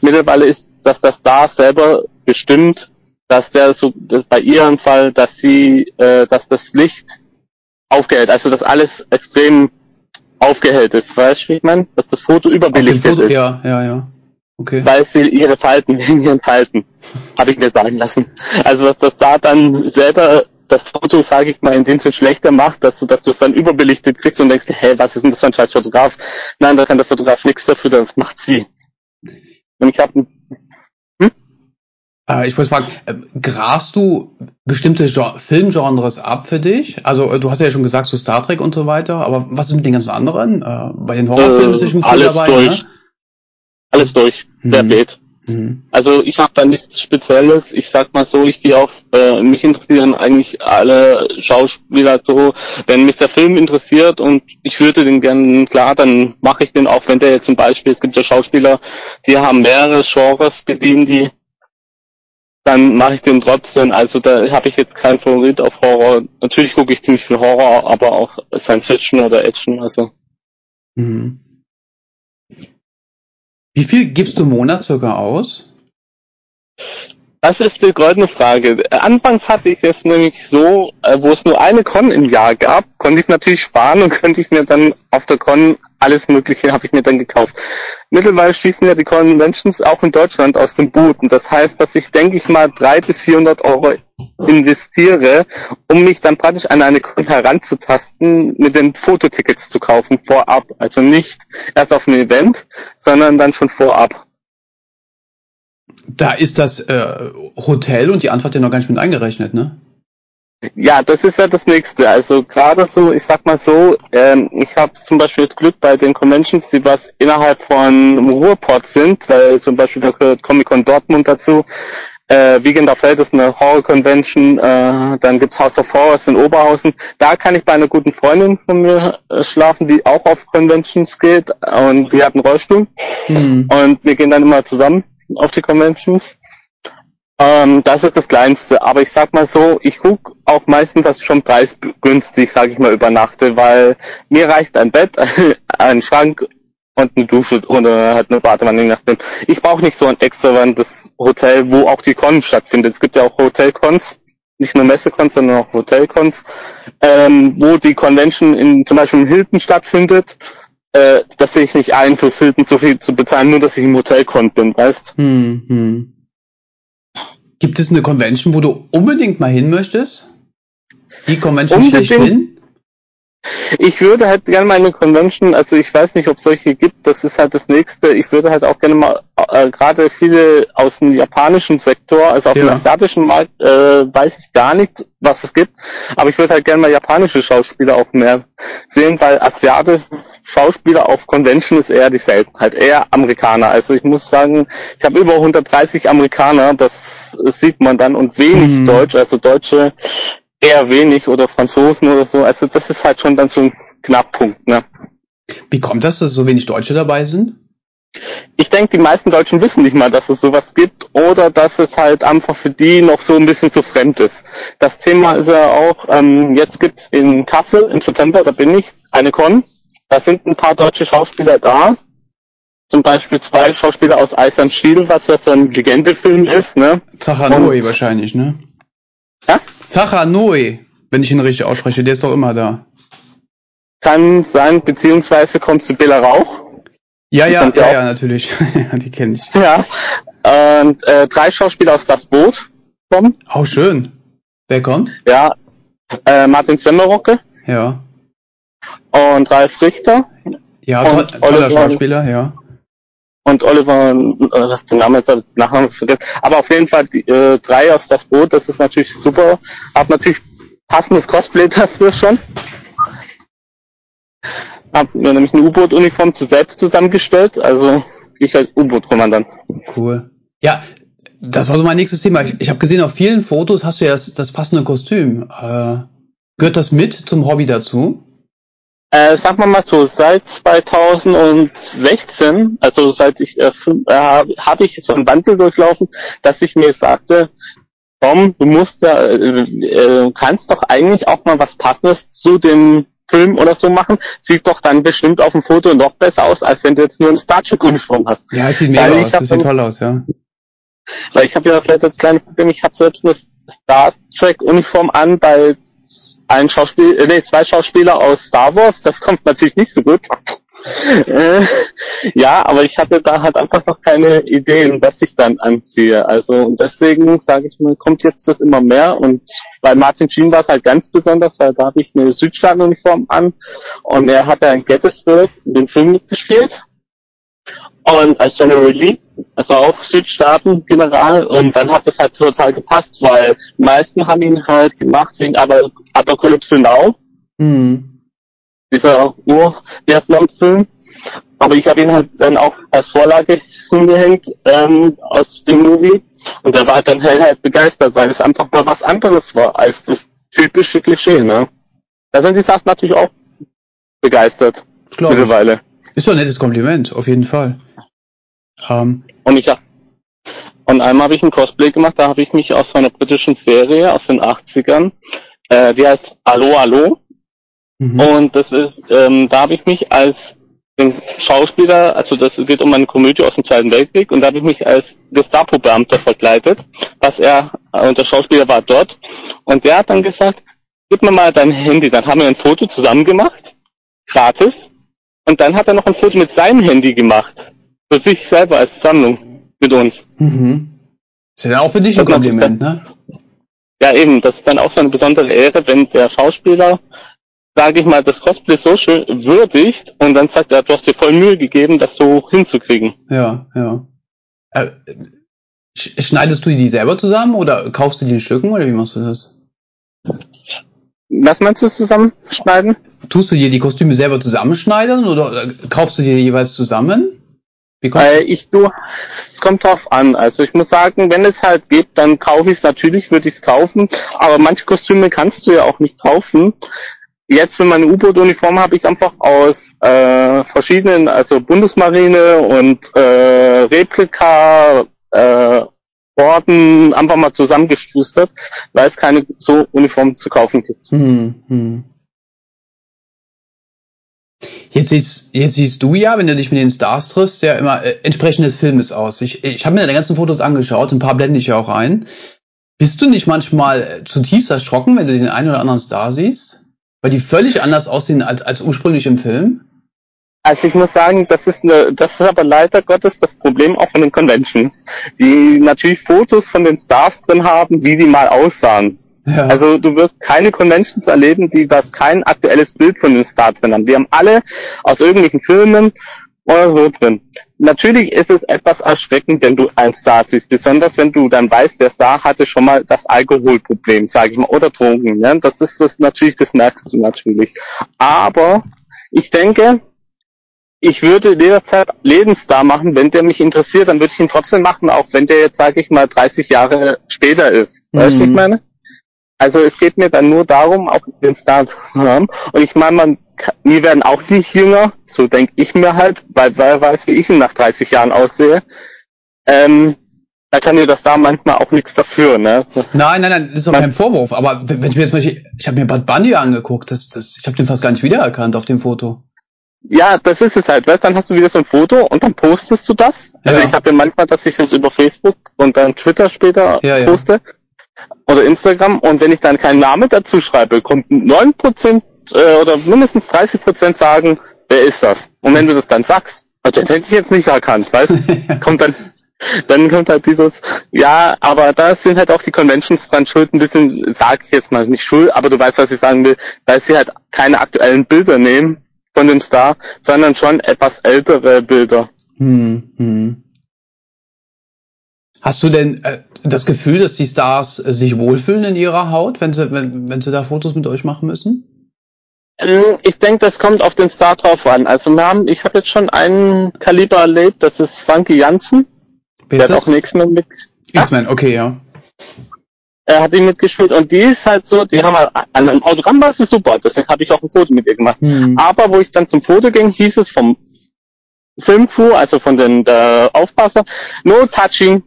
Mittlerweile ist, dass das da selber bestimmt, dass der so, dass bei ihrem Fall, dass sie, äh, dass das Licht aufgehält, also dass alles extrem aufgehellt ist, weißt du, wie ich meine? Dass das Foto überbelichtet Foto, ist. ja, ja, ja. Okay. Weil sie ihre Falten wegen ihren Falten, habe ich mir sagen lassen. Also was das da dann selber das Foto, sage ich mal, in dem Sinne schlechter macht, dass du, dass du es dann überbelichtet kriegst und denkst, hey, was ist denn das für ein scheiß Fotograf? Nein, da kann der Fotograf nichts dafür, das macht sie. Und ich habe ich wollte fragen, äh, grast du bestimmte Gen Filmgenres ab für dich? Also äh, du hast ja schon gesagt, so Star Trek und so weiter, aber was ist mit den ganzen anderen? Äh, bei den Horrorfilmen äh, ist nicht alles dabei, durch. Ne? Alles durch, wer mhm. Mhm. Also ich habe da nichts Spezielles. Ich sag mal so, ich gehe auf, äh, mich interessieren eigentlich alle Schauspieler so. Wenn mich der Film interessiert und ich würde den gerne, klar, dann mache ich den auch, wenn der jetzt zum Beispiel, es gibt ja Schauspieler, die haben mehrere Genres bedienen, die dann mache ich den trotzdem. Also da habe ich jetzt keinen Favorit auf Horror. Natürlich gucke ich ziemlich viel Horror, aber auch Science Fiction oder Action. Also. Mhm. Wie viel gibst du im Monat sogar aus? Das ist die goldene Frage. Anfangs hatte ich es nämlich so, äh, wo es nur eine Con im Jahr gab, konnte ich natürlich sparen und könnte ich mir dann auf der Con alles Mögliche habe ich mir dann gekauft. Mittlerweile schließen ja die Conventions auch in Deutschland aus dem Boot. Und das heißt, dass ich, denke ich mal, drei bis 400 Euro investiere, um mich dann praktisch an eine Con heranzutasten, mit den Fototickets zu kaufen vorab. Also nicht erst auf ein Event, sondern dann schon vorab. Da ist das äh, Hotel und die Antwort ja noch gar nicht mit eingerechnet, ne? Ja, das ist ja das nächste. Also gerade so, ich sag mal so, ähm, ich habe zum Beispiel jetzt Glück bei den Conventions, die was innerhalb von Ruhrport sind, weil zum Beispiel da gehört Comic Con Dortmund dazu. Äh, Wiegender Feld ist eine Horror-Convention, äh, dann gibt's House of Horrors in Oberhausen. Da kann ich bei einer guten Freundin von mir äh, schlafen, die auch auf Conventions geht und die hat einen Rollstuhl. Mhm. Und wir gehen dann immer zusammen auf die Conventions. Ähm, das ist das Kleinste. Aber ich sag mal so, ich guck auch meistens, dass ich schon preisgünstig, sage ich mal, übernachte, weil mir reicht ein Bett, ein Schrank und eine Dusche oder halt eine Badewanne, je nachdem. Ich brauche nicht so ein extravagantes Hotel, wo auch die Con stattfindet. Es gibt ja auch Hotelcons, nicht nur Messecons, sondern auch Hotelcons, ähm, wo die Convention in zum Beispiel in Hilton stattfindet. Äh, das sehe ich nicht ein, fürs Hilton so viel zu bezahlen, nur dass ich im Hotelcon bin, weißt? Hm, hm. Gibt es eine Convention, wo du unbedingt mal hin möchtest? Die Convention unbedingt. schlechthin? Ich würde halt gerne mal eine Convention, also ich weiß nicht, ob es solche gibt, das ist halt das nächste. Ich würde halt auch gerne mal, äh, gerade viele aus dem japanischen Sektor, also auf ja. dem asiatischen Markt, äh, weiß ich gar nicht, was es gibt, aber ich würde halt gerne mal japanische Schauspieler auch mehr sehen, weil asiatische Schauspieler auf Convention ist eher die Seltenheit, eher Amerikaner. Also ich muss sagen, ich habe über 130 Amerikaner, das sieht man dann, und wenig mhm. Deutsch, also Deutsche eher wenig oder Franzosen oder so. Also das ist halt schon dann so ein Knackpunkt. Ne? Wie kommt das, dass so wenig Deutsche dabei sind? Ich denke, die meisten Deutschen wissen nicht mal, dass es sowas gibt oder dass es halt einfach für die noch so ein bisschen zu fremd ist. Das Thema ist ja auch, ähm, jetzt gibt's in Kassel im September, da bin ich, eine Con. Da sind ein paar deutsche Schauspieler da. Zum Beispiel zwei Schauspieler aus Eisern Schiel, was ja so ein Legendefilm ist, ne? Zachanoi wahrscheinlich, ne? Noe, wenn ich ihn richtig ausspreche, der ist doch immer da. Kann sein, beziehungsweise kommst du Bella Rauch. Ja, ja, ja, ja, natürlich. die kenne ich. Ja. Und äh, drei Schauspieler aus Das Boot kommen. Oh, schön. Wer kommt? Ja. Äh, Martin Semmerocke. Ja. Und Ralf Richter. Ja, to toller Oliver, Schauspieler, ja. Und Oliver, äh, den Namen jetzt Nachnamen vergessen. Aber auf jeden Fall die, äh, drei aus das Boot, das ist natürlich super. Hab natürlich passendes Cosplay dafür schon. Hab mir nämlich eine U-Boot-Uniform zu selbst zusammengestellt, also ich als U-Boot-Kommandant. Cool. Ja, das war so mein nächstes Thema. Ich, ich habe gesehen, auf vielen Fotos hast du ja das, das passende Kostüm. Äh, gehört das mit zum Hobby dazu? Äh, sagen wir mal so, seit 2016, also seit ich äh, äh, habe ich so einen Wandel durchlaufen, dass ich mir sagte, komm, du musst ja, äh, äh, kannst doch eigentlich auch mal was Passendes zu dem Film oder so machen, sieht doch dann bestimmt auf dem Foto noch besser aus, als wenn du jetzt nur eine Star Trek Uniform hast. Ja, sieht mega aus, das sieht toll aus, ja. Weil ich habe ja vielleicht das kleine Problem, ich habe selbst eine Star Trek Uniform an bei ein Schauspiel, äh, nee, zwei Schauspieler aus Star Wars, das kommt natürlich nicht so gut. Äh, ja, aber ich hatte da halt einfach noch keine Ideen, was ich dann anziehe. Also und deswegen sage ich mal, kommt jetzt das immer mehr und bei Martin Sheen war es halt ganz besonders, weil da habe ich eine Südstaatenuniform an und er hat ja in Gettysburg dem Film mitgespielt und als General Lee, also auch Südstaaten General und dann hat das halt total gepasst, weil die meisten haben ihn halt gemacht wegen Apocalypse Now. Mhm dieser Ur-Vietnam-Film. Aber ich habe ihn halt dann auch als Vorlage hingehängt ähm, aus dem Movie. Und er war halt dann halt begeistert, weil es einfach mal was anderes war als das typische Klischee. Ne? Da sind die Sachen natürlich auch begeistert. Mittlerweile. Ist doch ein nettes Kompliment, auf jeden Fall. Um. Und ich und einmal habe ich ein Cosplay gemacht, da habe ich mich aus so einer britischen Serie aus den 80ern, äh, die heißt Allo Allo, Mhm. Und das ist, ähm, da habe ich mich als Schauspieler, also das geht um eine Komödie aus dem Zweiten Weltkrieg und da habe ich mich als Gestapo-Beamter verkleidet, was er, äh, und der Schauspieler war dort und der hat dann gesagt, gib mir mal dein Handy, dann haben wir ein Foto zusammen gemacht, gratis, und dann hat er noch ein Foto mit seinem Handy gemacht, für sich selber als Sammlung mit uns. Mhm. Ist ja auch für dich ein Kompliment, ne? Ja eben, das ist dann auch so eine besondere Ehre, wenn der Schauspieler sage ich mal, das Cosplay so schön würdigt und dann sagt er, du hast dir voll Mühe gegeben, das so hinzukriegen. Ja, ja. Äh, schneidest du die selber zusammen oder kaufst du die in Stücken oder wie machst du das? Was meinst du zusammenschneiden? Tust du dir die Kostüme selber zusammenschneiden oder kaufst du die jeweils zusammen? Äh, ich du, es kommt drauf an. Also ich muss sagen, wenn es halt geht, dann kaufe ich es natürlich, würde ich es kaufen. Aber manche Kostüme kannst du ja auch nicht kaufen jetzt für meine U-Boot-Uniform habe ich einfach aus äh, verschiedenen, also Bundesmarine und äh, Replika äh, Orden einfach mal zusammengestustert, weil es keine so Uniform zu kaufen gibt. Hm, hm. Jetzt siehst, jetzt siehst du ja, wenn du dich mit den Stars triffst, ja immer äh, entsprechend des Filmes aus. Ich, ich habe mir deine ganzen Fotos angeschaut, ein paar blende ich ja auch ein. Bist du nicht manchmal äh, zutiefst erschrocken, wenn du den einen oder anderen Star siehst? Weil die völlig anders aussehen als, als ursprünglich im Film? Also ich muss sagen, das ist eine, das ist aber leider Gottes das Problem auch von den Conventions, die natürlich Fotos von den Stars drin haben, wie die mal aussahen. Ja. Also du wirst keine Conventions erleben, die das kein aktuelles Bild von den Stars drin haben. Die haben alle aus irgendwelchen Filmen oder so drin. Natürlich ist es etwas erschreckend, wenn du einen Star siehst, besonders wenn du dann weißt, der Star hatte schon mal das Alkoholproblem, sage ich mal, oder Drogen. Ne? Das ist das natürlich, das merkst du natürlich. Aber ich denke, ich würde jederzeit Lebensstar machen, wenn der mich interessiert, dann würde ich ihn trotzdem machen, auch wenn der jetzt, sage ich mal, 30 Jahre später ist. Mhm. Weißt du, ich mhm. meine? Also es geht mir dann nur darum, auch den Star zu haben. Und ich meine, man wir werden auch nicht jünger, so denke ich mir halt, weil wer weiß, wie ich ihn nach 30 Jahren aussehe. Ähm, da kann dir das da manchmal auch nichts dafür, ne? Nein, nein, nein, das ist auch kein Vorwurf. Aber wenn ich mir jetzt mal, ich habe mir Bad Bunny angeguckt, das, das, ich habe den fast gar nicht wiedererkannt auf dem Foto. Ja, das ist es halt, weißt, dann hast du wieder so ein Foto und dann postest du das. Also ja. ich habe ja manchmal, dass ich das über Facebook und dann Twitter später ja, poste. Ja. Oder Instagram und wenn ich dann keinen Namen dazu schreibe, kommt neun Prozent äh, oder mindestens 30 Prozent sagen, wer ist das? Und wenn du das dann sagst, also den hätte ich jetzt nicht erkannt, weißt? kommt dann, dann kommt halt dieses, ja, aber da sind halt auch die Conventions dran schuld, ein bisschen, sage ich jetzt mal nicht schuld, aber du weißt, was ich sagen will, weil sie halt keine aktuellen Bilder nehmen von dem Star, sondern schon etwas ältere Bilder. Hm, hm. Hast du denn äh, das Gefühl, dass die Stars äh, sich wohlfühlen in ihrer Haut, wenn sie, wenn, wenn sie da Fotos mit euch machen müssen? Ähm, ich denke, das kommt auf den Star drauf an. Also wir haben, ich habe jetzt schon einen Kaliber erlebt, das ist Frankie Janssen. Wer der hat auch einen X-Men mit. X-Men, okay, ja. Er hat ihn mitgespielt und die ist halt so, die haben halt, an einem Autogramm war sie super, deswegen habe ich auch ein Foto mit ihr gemacht. Hm. Aber wo ich dann zum Foto ging, hieß es vom Filmfu, also von den der Aufpasser, no touching.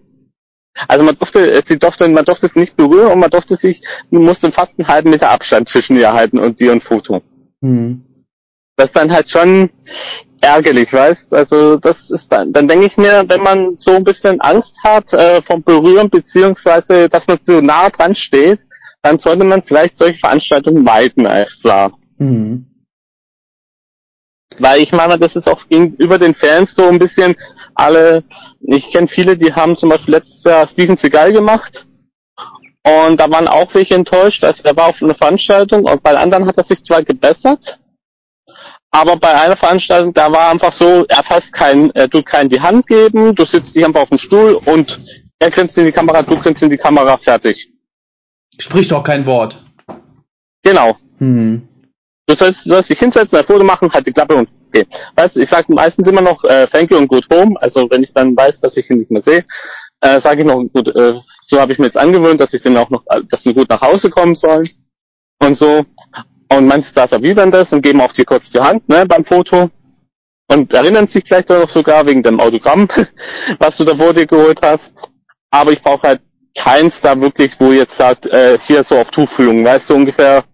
Also man durfte, sie durfte, man durfte es nicht berühren und man durfte sich, man musste fast einen halben Meter Abstand zwischen ihr halten und dir ein Foto. Mhm. Das ist dann halt schon ärgerlich, weißt? Also das ist dann, dann denke ich mir, wenn man so ein bisschen Angst hat äh, vom Berühren beziehungsweise, dass man so nah dran steht, dann sollte man vielleicht solche Veranstaltungen meiden, als klar. Mhm. Weil ich meine, das ist auch gegenüber den Fans so ein bisschen alle, ich kenne viele, die haben zum Beispiel letztes Jahr Steven Seagal gemacht und da waren auch welche enttäuscht, also er war auf einer Veranstaltung und bei anderen hat er sich zwar gebessert, aber bei einer Veranstaltung, da war einfach so, er fasst kein, er tut keinen die Hand geben, du sitzt dich einfach auf dem Stuhl und er grinst in die Kamera, du grinst in die Kamera, fertig. Spricht auch kein Wort. Genau. Hm. Du sollst, du sollst dich hinsetzen, ein Foto machen, halt die Klappe und okay. Weißt ich sage meistens immer noch äh, Thank you und Good Home. Also wenn ich dann weiß, dass ich ihn nicht mehr sehe, äh, sage ich noch gut, äh, so habe ich mir jetzt angewöhnt, dass ich dann auch noch, dass sie gut nach Hause kommen sollen und so. Und manche Stars erwidern das und geben auch dir kurz die Hand, ne, beim Foto. Und erinnern sich vielleicht auch sogar wegen dem Autogramm, was du da vor dir geholt hast. Aber ich brauche halt keins da wirklich, wo jetzt sagt, äh, hier so auf Tuchfühlung, weißt du ungefähr,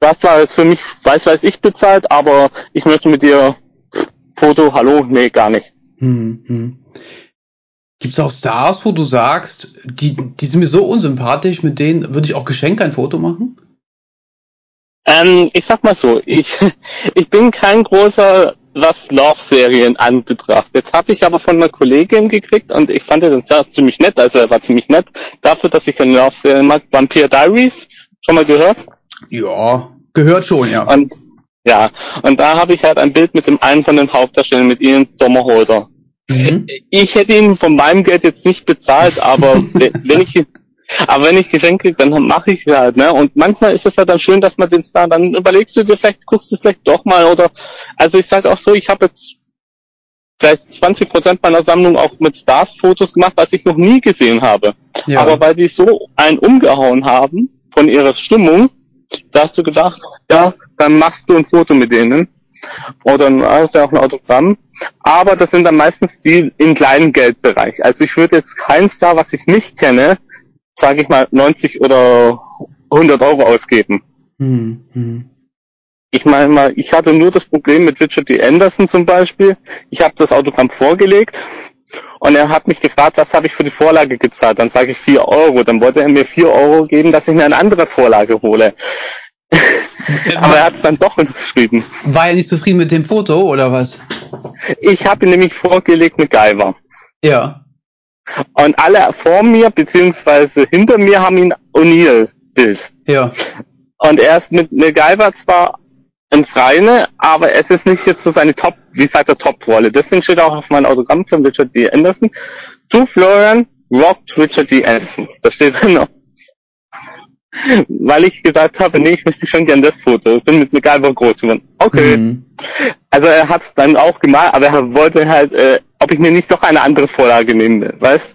das war jetzt für mich, weiß weiß ich bezahlt, aber ich möchte mit dir Foto, hallo, nee, gar nicht. Hm, hm. Gibt es auch Stars, wo du sagst, die, die sind mir so unsympathisch, mit denen würde ich auch geschenkt ein Foto machen? Ähm, ich sag mal so, ich, ich bin kein großer, was Love-Serien anbetracht. Jetzt habe ich aber von einer Kollegin gekriegt und ich fand den sehr ziemlich nett, also er war ziemlich nett, dafür, dass ich keine Love-Serien mag. Vampire Diaries, schon mal gehört? Ja, gehört schon, ja. Und, ja, und da habe ich halt ein Bild mit dem einen von den Hauptdarstellern, mit Ian Sommerholder. Mhm. Ich hätte ihn von meinem Geld jetzt nicht bezahlt, aber wenn ich aber wenn ich Geschenke kriege, dann mache ich halt, ne? Und manchmal ist es ja dann schön, dass man den Star, dann überlegst du dir vielleicht, guckst du es vielleicht doch mal oder also ich sage auch so, ich habe jetzt vielleicht 20 Prozent meiner Sammlung auch mit Stars-Fotos gemacht, was ich noch nie gesehen habe. Ja. Aber weil die so einen umgehauen haben von ihrer Stimmung, da hast du gedacht, ja, dann machst du ein Foto mit denen. Oder dann hast du auch ein Autogramm. Aber das sind dann meistens die im kleinen Geldbereich. Also ich würde jetzt kein Star, was ich nicht kenne, sage ich mal, 90 oder 100 Euro ausgeben. Hm, hm. Ich meine mal, ich hatte nur das Problem mit Richard D. Anderson zum Beispiel. Ich habe das Autogramm vorgelegt und er hat mich gefragt, was habe ich für die Vorlage gezahlt. Dann sage ich 4 Euro. Dann wollte er mir 4 Euro geben, dass ich mir eine andere Vorlage hole. Aber er hat es dann doch unterschrieben. War er nicht zufrieden mit dem Foto oder was? Ich habe ihn nämlich vorgelegt mit Guyver. Ja. Und alle vor mir, beziehungsweise hinter mir, haben ihn O'Neill-Bild. Ja. Und er ist mit MacGyver zwar ins Reine, aber es ist nicht jetzt so seine Top, wie sagt er, Top-Rolle. Deswegen steht auch auf meinem Autogramm von Richard D. Anderson, to Florian rockt Richard D. Anderson. Das steht drin noch. Weil ich gesagt habe, nee, ich möchte schon gern das Foto. Ich bin mit MacGyver groß geworden. Okay. Mhm. Also er hat es dann auch gemacht, aber er wollte halt, äh, ob ich mir nicht noch eine andere Vorlage nehme, weißt?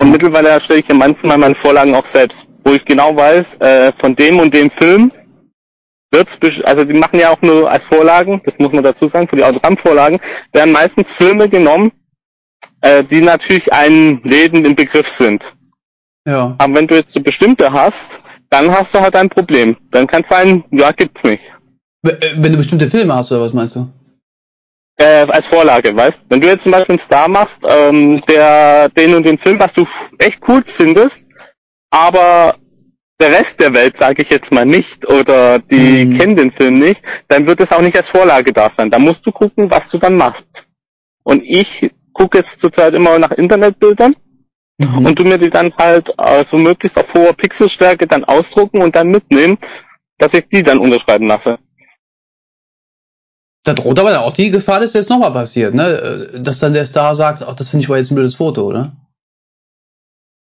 Und mittlerweile erstelle ich ja manchmal meine Vorlagen auch selbst, wo ich genau weiß, äh, von dem und dem Film wird's, also die machen ja auch nur als Vorlagen, das muss man dazu sagen, für die Autogrammvorlagen, werden meistens Filme genommen, äh, die natürlich einen Läden im Begriff sind. Ja. Aber wenn du jetzt so bestimmte hast, dann hast du halt ein Problem. Dann kann es sein, ja, gibt's nicht. Äh, Wenn du bestimmte Filme hast, oder was meinst du? Äh, als Vorlage, weißt? Wenn du jetzt zum Beispiel einen Star machst, ähm, der den und den Film, was du echt cool findest, aber der Rest der Welt, sage ich jetzt mal nicht, oder die Mhm. kennen den Film nicht, dann wird es auch nicht als Vorlage da sein. Da musst du gucken, was du dann machst. Und ich gucke jetzt zurzeit immer nach Internetbildern Mhm. und tu mir die dann halt so möglichst auf hoher Pixelstärke dann ausdrucken und dann mitnehmen, dass ich die dann unterschreiben lasse. Da droht aber dann auch die Gefahr, dass jetzt nochmal passiert, ne? Äh, Dass dann der Star sagt, ach, das finde ich war jetzt ein blödes Foto, oder?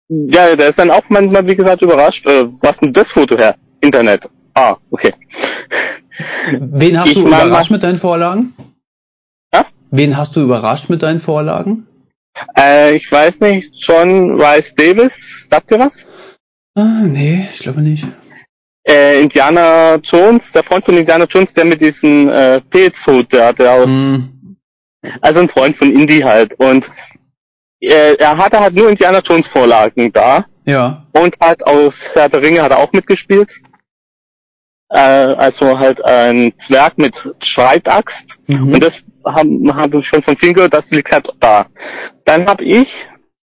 Ja, der ist dann auch manchmal, wie gesagt, überrascht. Äh, was denn das Foto her? Internet. Ah, okay. Wen hast Ich du überrascht mit deinen Vorlagen? Ja? Wen hast du überrascht mit deinen Vorlagen? Äh, ich weiß nicht, John Rice Davis, sagt ihr was? Ah, nee, ich glaube nicht. Äh, Indiana Jones, der Freund von Indiana Jones, der mit diesem äh, Pilzhut, der, der aus, Hm, also ein Freund von Indy halt. Und äh, er hatte halt nur Indiana Jones Vorlagen da. ja. Und halt aus Herr der Ringe hat er auch mitgespielt. Äh, also halt ein Zwerg mit Streitaxt. Mhm. Und das haben, haben wir schon von vielen gehört, das liegt halt da. Dann habe ich,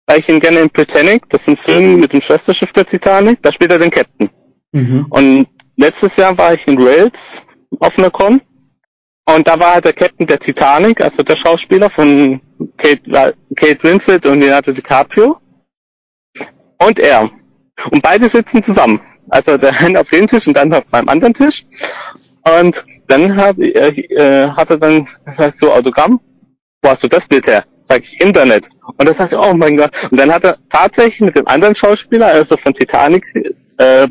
weil ich ihn gerne in Titanic, das ist ein Film mit dem Schwesterschiff der Titanic, da spielt er den Captain. Mhm. Und letztes Jahr war ich in Wales auf einer Con Und da war halt der Captain der Titanic, also der Schauspieler von Kate, Kate Winslet und Leonardo DiCaprio. Und er. Und beide sitzen zusammen. Also der eine auf dem Tisch und dann auf meinem anderen Tisch. Und dann hat, äh, äh, hat er dann gesagt, so Autogramm, wo hast du das Bild her? Sag ich, Internet. Und dann sagt er, oh mein Gott. Und dann hat er tatsächlich mit dem anderen Schauspieler, also von Titanic, äh,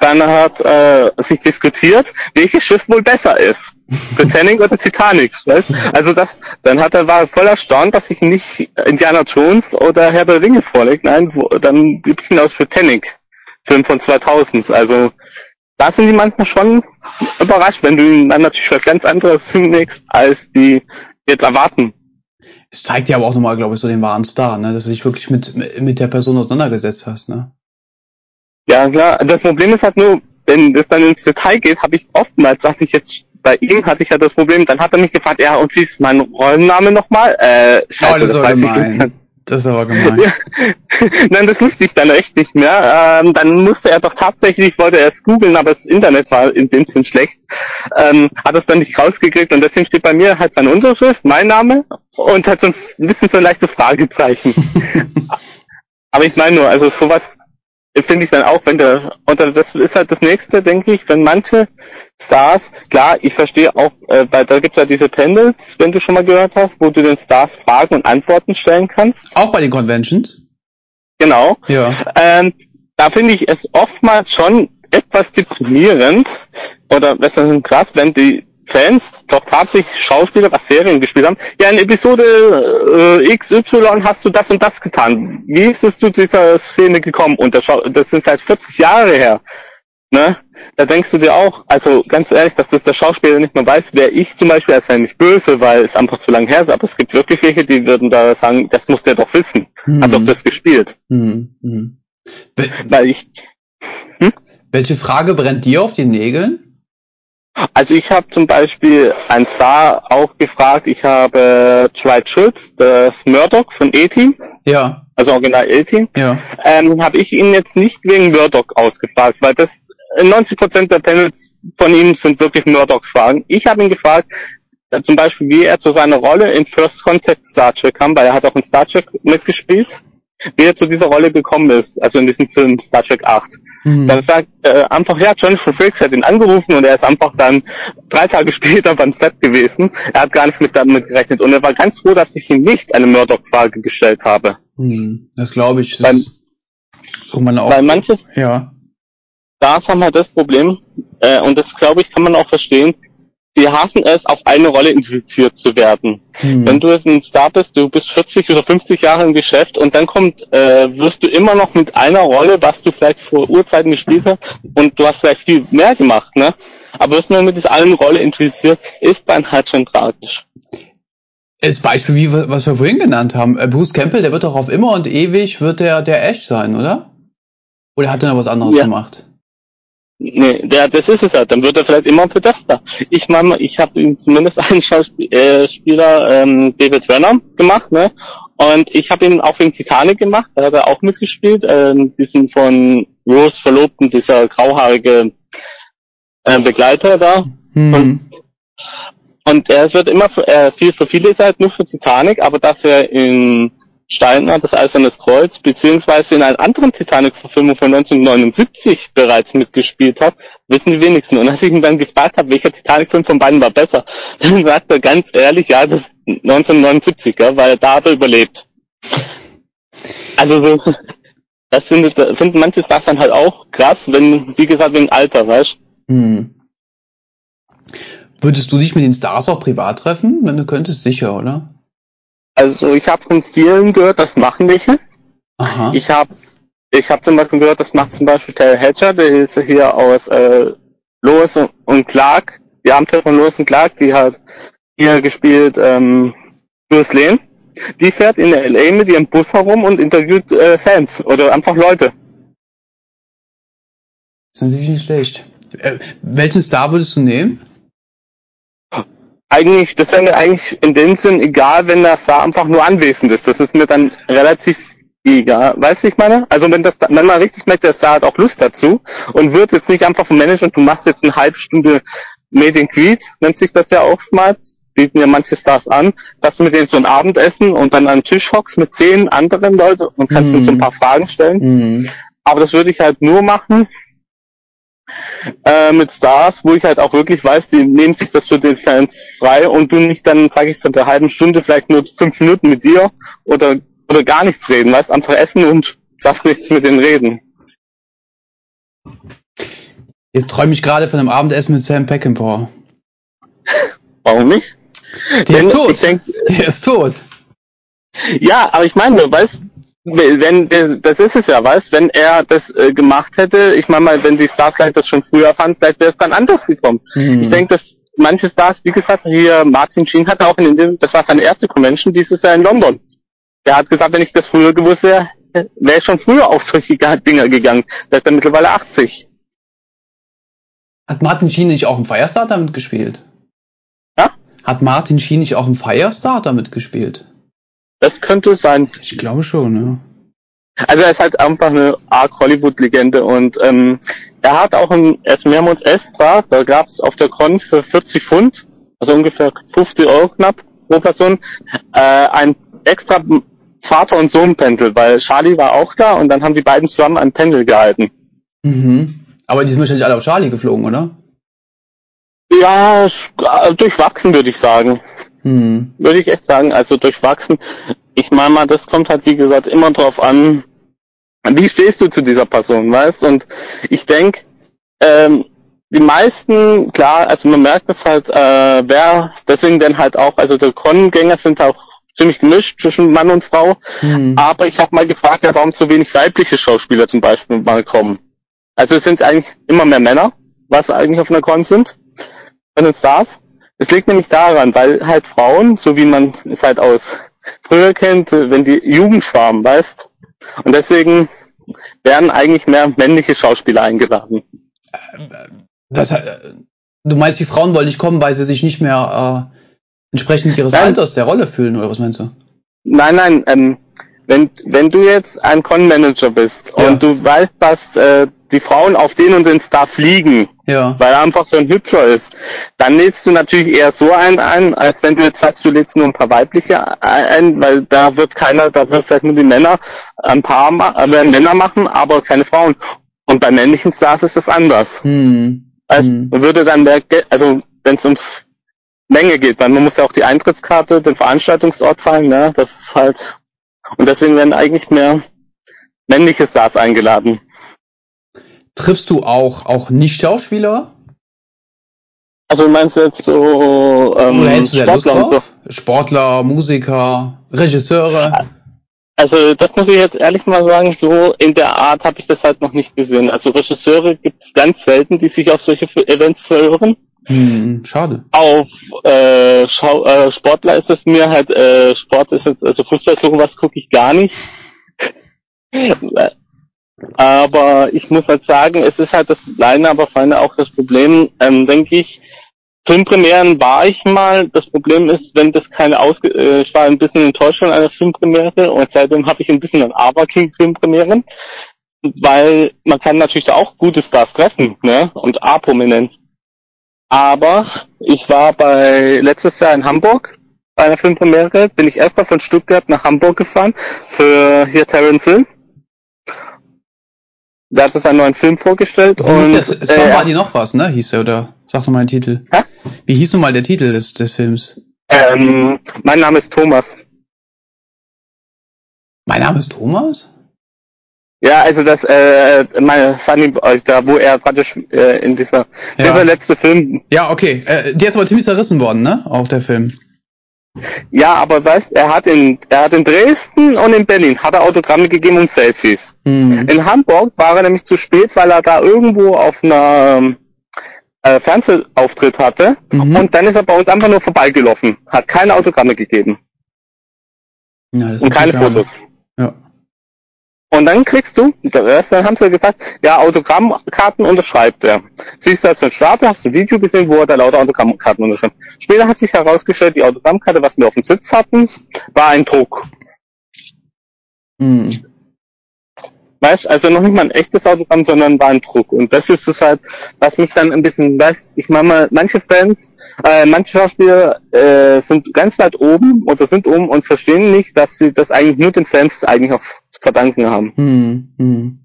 dann hat äh, sich diskutiert, welches Schiff wohl besser ist. Titanic oder Titanic. Weißt? Also das, dann hat er war voll erstaunt, dass ich nicht Indiana Jones oder Herr der Ringe vorlegt. Nein, wo, dann blieb ich hinaus für Titanic. Film von 2000. Also da sind die manchmal schon überrascht, wenn du ihnen dann natürlich was ganz anderes hinlegst, als die jetzt erwarten. Es zeigt ja aber auch nochmal, glaube ich, so den wahren Star, ne? dass du dich wirklich mit, mit der Person auseinandergesetzt hast. Ne? Ja, klar. Das Problem ist halt nur, wenn es dann ins Detail geht, habe ich oftmals, dachte ich jetzt, bei ihm hatte ich ja das Problem, dann hat er mich gefragt, ja, und wie ist mein Rollenname nochmal? Äh, scheiße, oh, das, das weiß gemein. ich Das ist aber gemein. Ja. Nein, das wusste ich dann echt nicht mehr. Ähm, dann musste er doch tatsächlich, ich wollte erst googeln, aber das Internet war in dem Sinn schlecht, ähm, hat es dann nicht rausgekriegt und deswegen steht bei mir halt seine Unterschrift, mein Name und halt so ein bisschen so ein leichtes Fragezeichen. aber ich meine nur, also sowas finde ich dann auch, wenn der, und das ist halt das nächste, denke ich, wenn manche Stars, klar, ich verstehe auch, äh, weil da gibt's ja diese Panels, wenn du schon mal gehört hast, wo du den Stars Fragen und Antworten stellen kannst. Auch bei den Conventions? Genau. Ja. Ähm, da finde ich es oftmals schon etwas deprimierend oder besser krass, wenn die Fans doch tatsächlich Schauspieler, was Serien gespielt haben, ja in Episode äh, XY hast du das und das getan. Wie ist es zu dieser Szene gekommen? Und das, das sind vielleicht 40 Jahre her. Ne? Da denkst du dir auch, also ganz ehrlich, dass das der Schauspieler nicht mehr weiß, wäre ich zum Beispiel als wenn nicht böse, weil es einfach zu lange her ist, aber es gibt wirklich welche, die würden da sagen, das muss der doch wissen. Mhm. Hat doch das gespielt. Mhm. Mhm. Weil ich. Hm? Welche Frage brennt dir auf den Nägeln? Also ich habe zum Beispiel ein Star auch gefragt, ich habe Dwight Schultz, das Murdoch von E-Team. Ja. Also Original E-Team. Ja. Ähm, habe ich ihn jetzt nicht wegen Murdoch ausgefragt, weil das 90% der Panels von ihm sind wirklich Murdochs-Fragen. Ich habe ihn gefragt, äh, zum Beispiel, wie er zu seiner Rolle in First Contact Star Trek kam, weil er hat auch in Star Trek mitgespielt wie er zu dieser Rolle gekommen ist, also in diesem Film Star Trek 8. Mhm. Dann sagt äh, einfach, ja, Jonathan Frakes hat ihn angerufen und er ist einfach dann drei Tage später beim Set gewesen. Er hat gar nicht mit damit gerechnet und er war ganz froh, dass ich ihm nicht eine Murdoch-Frage gestellt habe. Mhm. Das glaube ich. Das weil, auch, weil manches, ja. da haben wir das Problem, äh, und das glaube ich, kann man auch verstehen, die hassen es, auf eine Rolle infiziert zu werden. Hm. Wenn du jetzt ein Star bist, du bist 40 oder 50 Jahre im Geschäft und dann kommt, äh, wirst du immer noch mit einer Rolle, was du vielleicht vor Urzeiten gespielt hast, und du hast vielleicht viel mehr gemacht, ne? Aber wirst nur mit dieser einen Rolle infiziert, ist dann halt schon tragisch. Als Beispiel, wie was wir vorhin genannt haben, äh, Bruce Campbell, der wird doch auf immer und ewig wird der der Ash sein, oder? Oder hat er noch was anderes ja. gemacht? Nee, der, das ist es ja. Dann wird er vielleicht immer ein Podester. Ich meine, ich habe zumindest einen Schauspieler, äh, ähm, David Werner gemacht, ne? Und ich habe ihn auch wegen Titanic gemacht. Da hat er auch mitgespielt. Ähm, diesen von Rose Verlobten, dieser grauhaarige äh, Begleiter da. Hm. Und, und er wird immer für, äh, viel für viele Zeit nur für Titanic, aber dass er in Steiner, das Eiserne Kreuz, beziehungsweise in einer anderen Titanic-Verfilmung von 1979 bereits mitgespielt hat, wissen die wenigsten. Und als ich ihn dann gefragt habe, welcher Titanic-Film von beiden war besser, dann sagt er ganz ehrlich, ja, das 1979, ja, weil da hat er überlebt. Also so, das findet, finden manche Stars dann halt auch krass, wenn, wie gesagt, wegen Alter, weißt hm. Würdest du dich mit den Stars auch privat treffen, wenn du könntest? Sicher, oder? Also ich habe von vielen gehört, das machen welche. Aha. Ich habe ich hab zum Beispiel gehört, das macht zum Beispiel Terry Hatcher, der ist hier aus äh, Lois und Clark, die Abenteuer von Lois und Clark, die hat hier gespielt ähm, Bruce Lane. Die fährt in der LA mit ihrem Bus herum und interviewt äh, Fans oder einfach Leute. Das ist natürlich nicht schlecht. Äh, welchen Star würdest du nehmen? Eigentlich, das wäre mir eigentlich in dem Sinn egal, wenn der Star einfach nur anwesend ist. Das ist mir dann relativ egal. Weißt du, ich meine? Also wenn das, wenn man richtig merkt, der Star hat auch Lust dazu und wird jetzt nicht einfach vom Manager und du machst jetzt eine halbe Stunde Creed nennt sich das ja oftmals, bieten ja manche Stars an, dass du mit denen so ein Abendessen und dann an den Tisch hockst mit zehn anderen Leuten und kannst Mhm. ihnen so ein paar Fragen stellen. Mhm. Aber das würde ich halt nur machen äh, mit Stars, wo ich halt auch wirklich weiß, die nehmen sich das für den Fans frei und du nicht dann, sage ich, von der halben Stunde vielleicht nur fünf Minuten mit dir oder oder gar nichts reden, weißt, einfach essen und lass nichts mit denen reden. Jetzt träume ich gerade von einem Abendessen mit Sam Peckinpah. Warum nicht? Der Denn ist tot. Denk, Der ist tot. ja, aber ich meine, weißt, wenn das ist es ja, weißt, wenn er das äh, gemacht hätte, ich meine mal, wenn die Stars vielleicht das schon früher fanden, vielleicht wäre es dann anders gekommen. Mhm. Ich denke, dass manche Stars, wie gesagt, hier Martin Sheen hatte auch in den, das war seine erste Convention dieses Jahr in London. Der hat gesagt, wenn ich das früher gewusst wäre, wäre ich schon früher auf solche Dinger gegangen. Der ist dann mittlerweile 80. Hat Martin Sheen nicht auch im Firestarter mitgespielt? Ja? Hat Martin Sheen nicht auch im Firestarter mitgespielt? Das könnte sein. Ich glaube schon, ja. Also er ist halt einfach eine arg Hollywood-Legende und ähm, er hat auch ein, er ist mehrmals extra, da gab es auf der Con für 40 Pfund, also ungefähr 50 Euro knapp pro Person, äh, ein extra Vater- und Sohn-Pendel, weil Charlie war auch da und dann haben die beiden zusammen ein Pendel gehalten. Mhm. Aber die sind wahrscheinlich alle auf Charlie geflogen, oder? Ja, äh, durchwachsen würde ich sagen. Mhm. Würde ich echt sagen, also durchwachsen. Ich meine mal, das kommt halt wie gesagt immer drauf an, wie stehst du zu dieser Person, weißt? Und ich denke, ähm, die meisten, klar, also man merkt es halt, äh, wer, deswegen dann halt auch, also die Con-Gänger sind auch ziemlich gemischt zwischen Mann und Frau. Mhm. Aber ich habe mal gefragt, ja, warum so wenig weibliche Schauspieler zum Beispiel mal kommen. Also es sind eigentlich immer mehr Männer, was eigentlich auf einer Con sind, von den Stars. Es liegt nämlich daran, weil halt Frauen, so wie man es halt aus früher kennt, äh, wenn die Jugendschwarm, weißt. Und deswegen werden eigentlich mehr männliche Schauspieler eingeladen. Das, äh, du meinst, die Frauen wollen nicht kommen, weil sie sich nicht mehr äh, entsprechend ihres Nein. Alters der Rolle fühlen, oder was meinst du? Nein, nein, ähm, wenn, wenn du jetzt ein Con-Manager bist Ja. und du weißt, dass äh, die Frauen auf den und den Star fliegen, Ja. weil er einfach so ein hübscher ist, dann lädst du natürlich eher so einen ein, als wenn du jetzt sagst, du lädst nur ein paar weibliche ein, weil da wird keiner, da wird vielleicht nur die Männer ein paar ma- äh, werden Männer machen, aber keine Frauen. Und bei männlichen Stars ist das anders. Hm. Also Hm. man würde dann Geld- also wenn es ums Menge geht, weil man muss ja auch die Eintrittskarte, den Veranstaltungsort zahlen, ne? Das ist halt und deswegen werden eigentlich mehr männliche Stars eingeladen. Triffst du auch, auch Nicht-Schauspieler? Also du meinst jetzt so ähm, du Sportler und so? Sportler, Musiker, Regisseure? Also das muss ich jetzt ehrlich mal sagen, so in der Art habe ich das halt noch nicht gesehen. Also Regisseure gibt es ganz selten, die sich auf solche Events verirren. Hm, schade. Auf äh, Schau äh, Sportler ist es mir halt, äh, Sport ist jetzt, also Fußball sowas gucke ich gar nicht. Aber ich muss halt sagen, es ist halt das kleine, aber feine auch das Problem, ähm, denke ich, Filmpremieren war ich mal. Das Problem ist, wenn das keine ausge äh, ich war ein bisschen enttäuscht von einer Filmpremiere und seitdem habe ich ein bisschen an Aberking Filmpremieren, weil man kann natürlich da auch gute Stars treffen, ne? Und A-Prominenz. Aber ich war bei letztes Jahr in Hamburg bei einer Filmpremiere, bin ich erst von Stuttgart nach Hamburg gefahren für hier Terence Hill. Da hat es einen neuen Film vorgestellt Wie und hieß der? äh, Somebody noch was, ne? Hieß er, oder? Sag doch mal den Titel. Hä? Wie hieß nun mal der Titel des, des Films? ähm, mein Name ist Thomas. Mein Name ist Thomas? Ja, also das, äh, meine Sunny da wo er praktisch äh, in dieser, Ja. dieser letzte Film, Ja, okay. Äh, der ist aber ziemlich zerrissen worden, ne? Auch der Film. Ja, aber weißt, er hat in, er hat in Dresden und in Berlin hat er Autogramme gegeben und Selfies. Hm. In Hamburg war er nämlich zu spät, weil er da irgendwo auf einer ähm, äh, Fernsehauftritt hatte Mhm. und dann ist er bei uns einfach nur vorbeigelaufen, hat keine Autogramme gegeben Ja, und keine schade. Fotos. Und dann kriegst du, dann haben sie gesagt, ja, Autogrammkarten unterschreibt er. Siehst du als ein Stapel, hast du ein Video gesehen, wo er da lauter Autogrammkarten unterschreibt. Später hat sich herausgestellt, die Autogrammkarte, was wir auf dem Sitz hatten, war ein Druck. Hm. Weißt, also noch nicht mal ein echtes Autogramm, sondern war ein Druck. Und das ist es halt, was mich dann ein bisschen, weißt, ich meine mal, manche Fans, äh, manche Schauspieler äh, sind ganz weit oben oder sind oben und verstehen nicht, dass sie das eigentlich nur den Fans eigentlich auch verdanken haben. Hm, hm.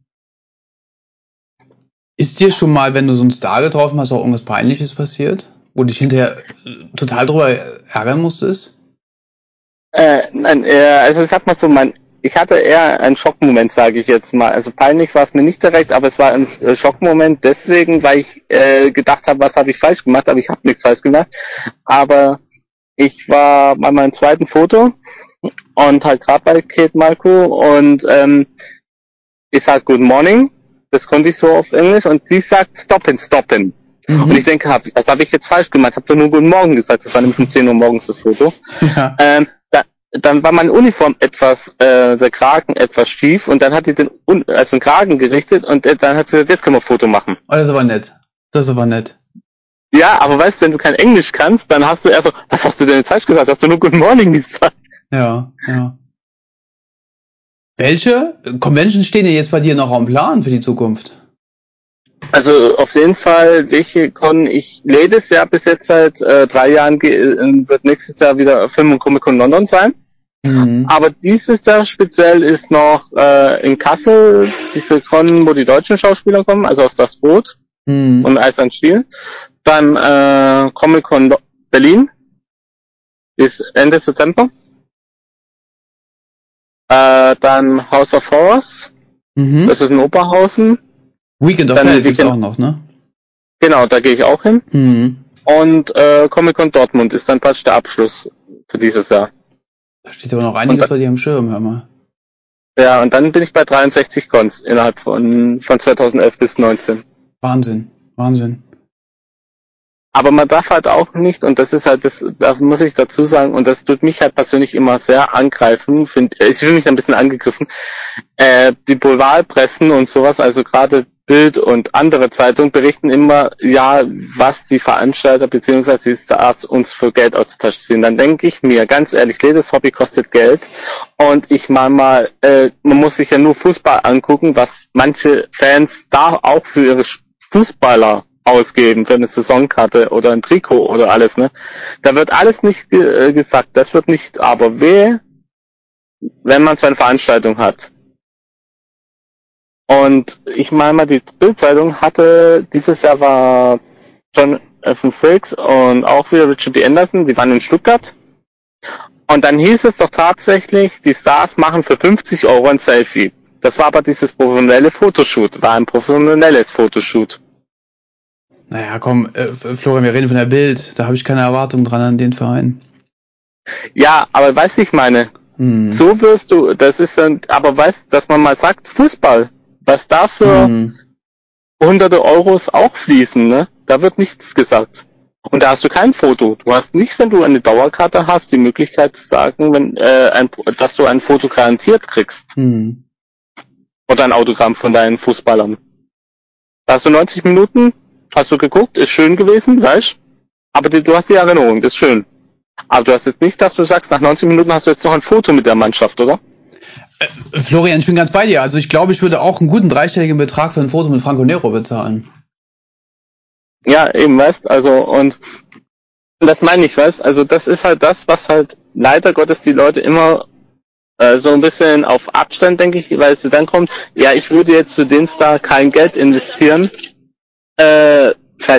Ist dir schon mal, wenn du so einen Star getroffen hast, auch irgendwas Peinliches passiert? Wo du dich hinterher äh, total drüber ärgern musstest? Äh, nein, äh, also ich sag mal so, mein, ich hatte eher einen Schockmoment, sage ich jetzt mal. Also peinlich war es mir nicht direkt, aber es war ein äh, Schockmoment deswegen, weil ich äh, gedacht habe, was habe ich falsch gemacht, aber ich habe nichts falsch gemacht. Aber ich war bei meinem zweiten Foto und halt gerade bei Kate Marco und ähm, ich sag Good Morning, das konnte ich so auf Englisch und sie sagt Stoppin, Stoppin. Mhm. Und ich denke, hab, was habe ich jetzt falsch gemacht? Habe doch nur Guten Morgen gesagt. Das war nämlich um 10 Uhr morgens das Foto. Ja. Ähm, da, dann war meine Uniform etwas, äh, der Kragen etwas schief und dann hat die den also den Kragen gerichtet und äh, dann hat sie gesagt, jetzt können wir ein Foto machen. Oh, das ist aber nett. Das ist aber nett. Ja, aber weißt du, wenn du kein Englisch kannst, dann hast du erst so, was hast du denn jetzt falsch gesagt? Hast du nur Good Morning gesagt? Ja, ja. Welche Conventions stehen denn jetzt bei dir noch am Plan für die Zukunft? Also auf jeden Fall, welche Con, ich jedes Jahr bis jetzt seit äh, drei Jahren äh, wird nächstes Jahr wieder Film und Comic Con London sein. Mhm. Aber dieses Jahr speziell ist noch äh, in Kassel diese Con, wo die deutschen Schauspieler kommen, also aus das Boot Mhm. und Eis ein Spiel. Dann äh, Comic Con Berlin ist Ende September. Äh, dann House of Horrors, Mhm. das ist in Oberhausen. Weekend of dann Hell gibt's Weekend- auch noch, ne? Genau, da gehe ich auch hin. Mhm. Und äh, Comic Con Dortmund ist dann praktisch der Abschluss für dieses Jahr. Da steht aber noch einiges bei dir am Schirm, hör mal. Ja, und dann bin ich bei 63 Cons innerhalb von, von 2011 bis 19. Wahnsinn, Wahnsinn. Aber man darf halt auch nicht, und das ist halt, das, da muss ich dazu sagen, und das tut mich halt persönlich immer sehr angreifen, find, äh, ich fühle mich ein bisschen angegriffen, äh, die Boulevardpressen und sowas, also gerade Bild und andere Zeitungen berichten immer, ja, was die Veranstalter beziehungsweise die Stars uns für Geld aus der Tasche ziehen. Dann denke ich mir, ganz ehrlich, jedes Hobby kostet Geld und ich meine mal, äh, man muss sich ja nur Fußball angucken, was manche Fans da auch für ihre Fußballer ausgeben für eine Saisonkarte oder ein Trikot oder alles, ne? Da wird alles nicht ge äh, gesagt, das wird nicht, aber weh, wenn man so eine Veranstaltung hat. Und ich meine mal, die Bildzeitung hatte, dieses Jahr war John F. Frakes und auch wieder Richard D. Anderson, die waren in Stuttgart. Und dann hieß es doch tatsächlich, die Stars machen für 50 Euro ein Selfie. Das war aber dieses professionelle Fotoshoot, war ein professionelles Fotoshoot. Naja, komm, äh, Florian, wir reden von der Bild. Da habe ich keine Erwartung dran an den Verein. Ja, aber weißt du, ich meine, Hm. so wirst du, das ist dann, aber weißt, dass man mal sagt, Fußball, was dafür Hm. hunderte Euros auch fließen, ne? Da wird nichts gesagt. Und da hast du kein Foto. Du hast nicht, wenn du eine Dauerkarte hast, die Möglichkeit zu sagen, wenn, äh, ein, dass du ein Foto garantiert kriegst. Hm. Oder ein Autogramm von deinen Fußballern. Da hast du 90 Minuten, hast du geguckt, ist schön gewesen, weißt Aber du hast die Erinnerung, das ist schön. Aber du hast jetzt nicht, dass du sagst, nach 90 Minuten hast du jetzt noch ein Foto mit der Mannschaft, oder? Äh, Florian, ich bin ganz bei dir. Also ich glaube, ich würde auch einen guten dreistelligen Betrag für ein Foto mit Franco Nero bezahlen. Ja, eben, weißt, also, und das meine ich, weißt, also das ist halt das, was halt leider Gottes die Leute immer äh, so ein bisschen auf Abstand, denke ich, weil sie dann kommt, ja, ich würde jetzt für den Star kein Geld investieren, äh,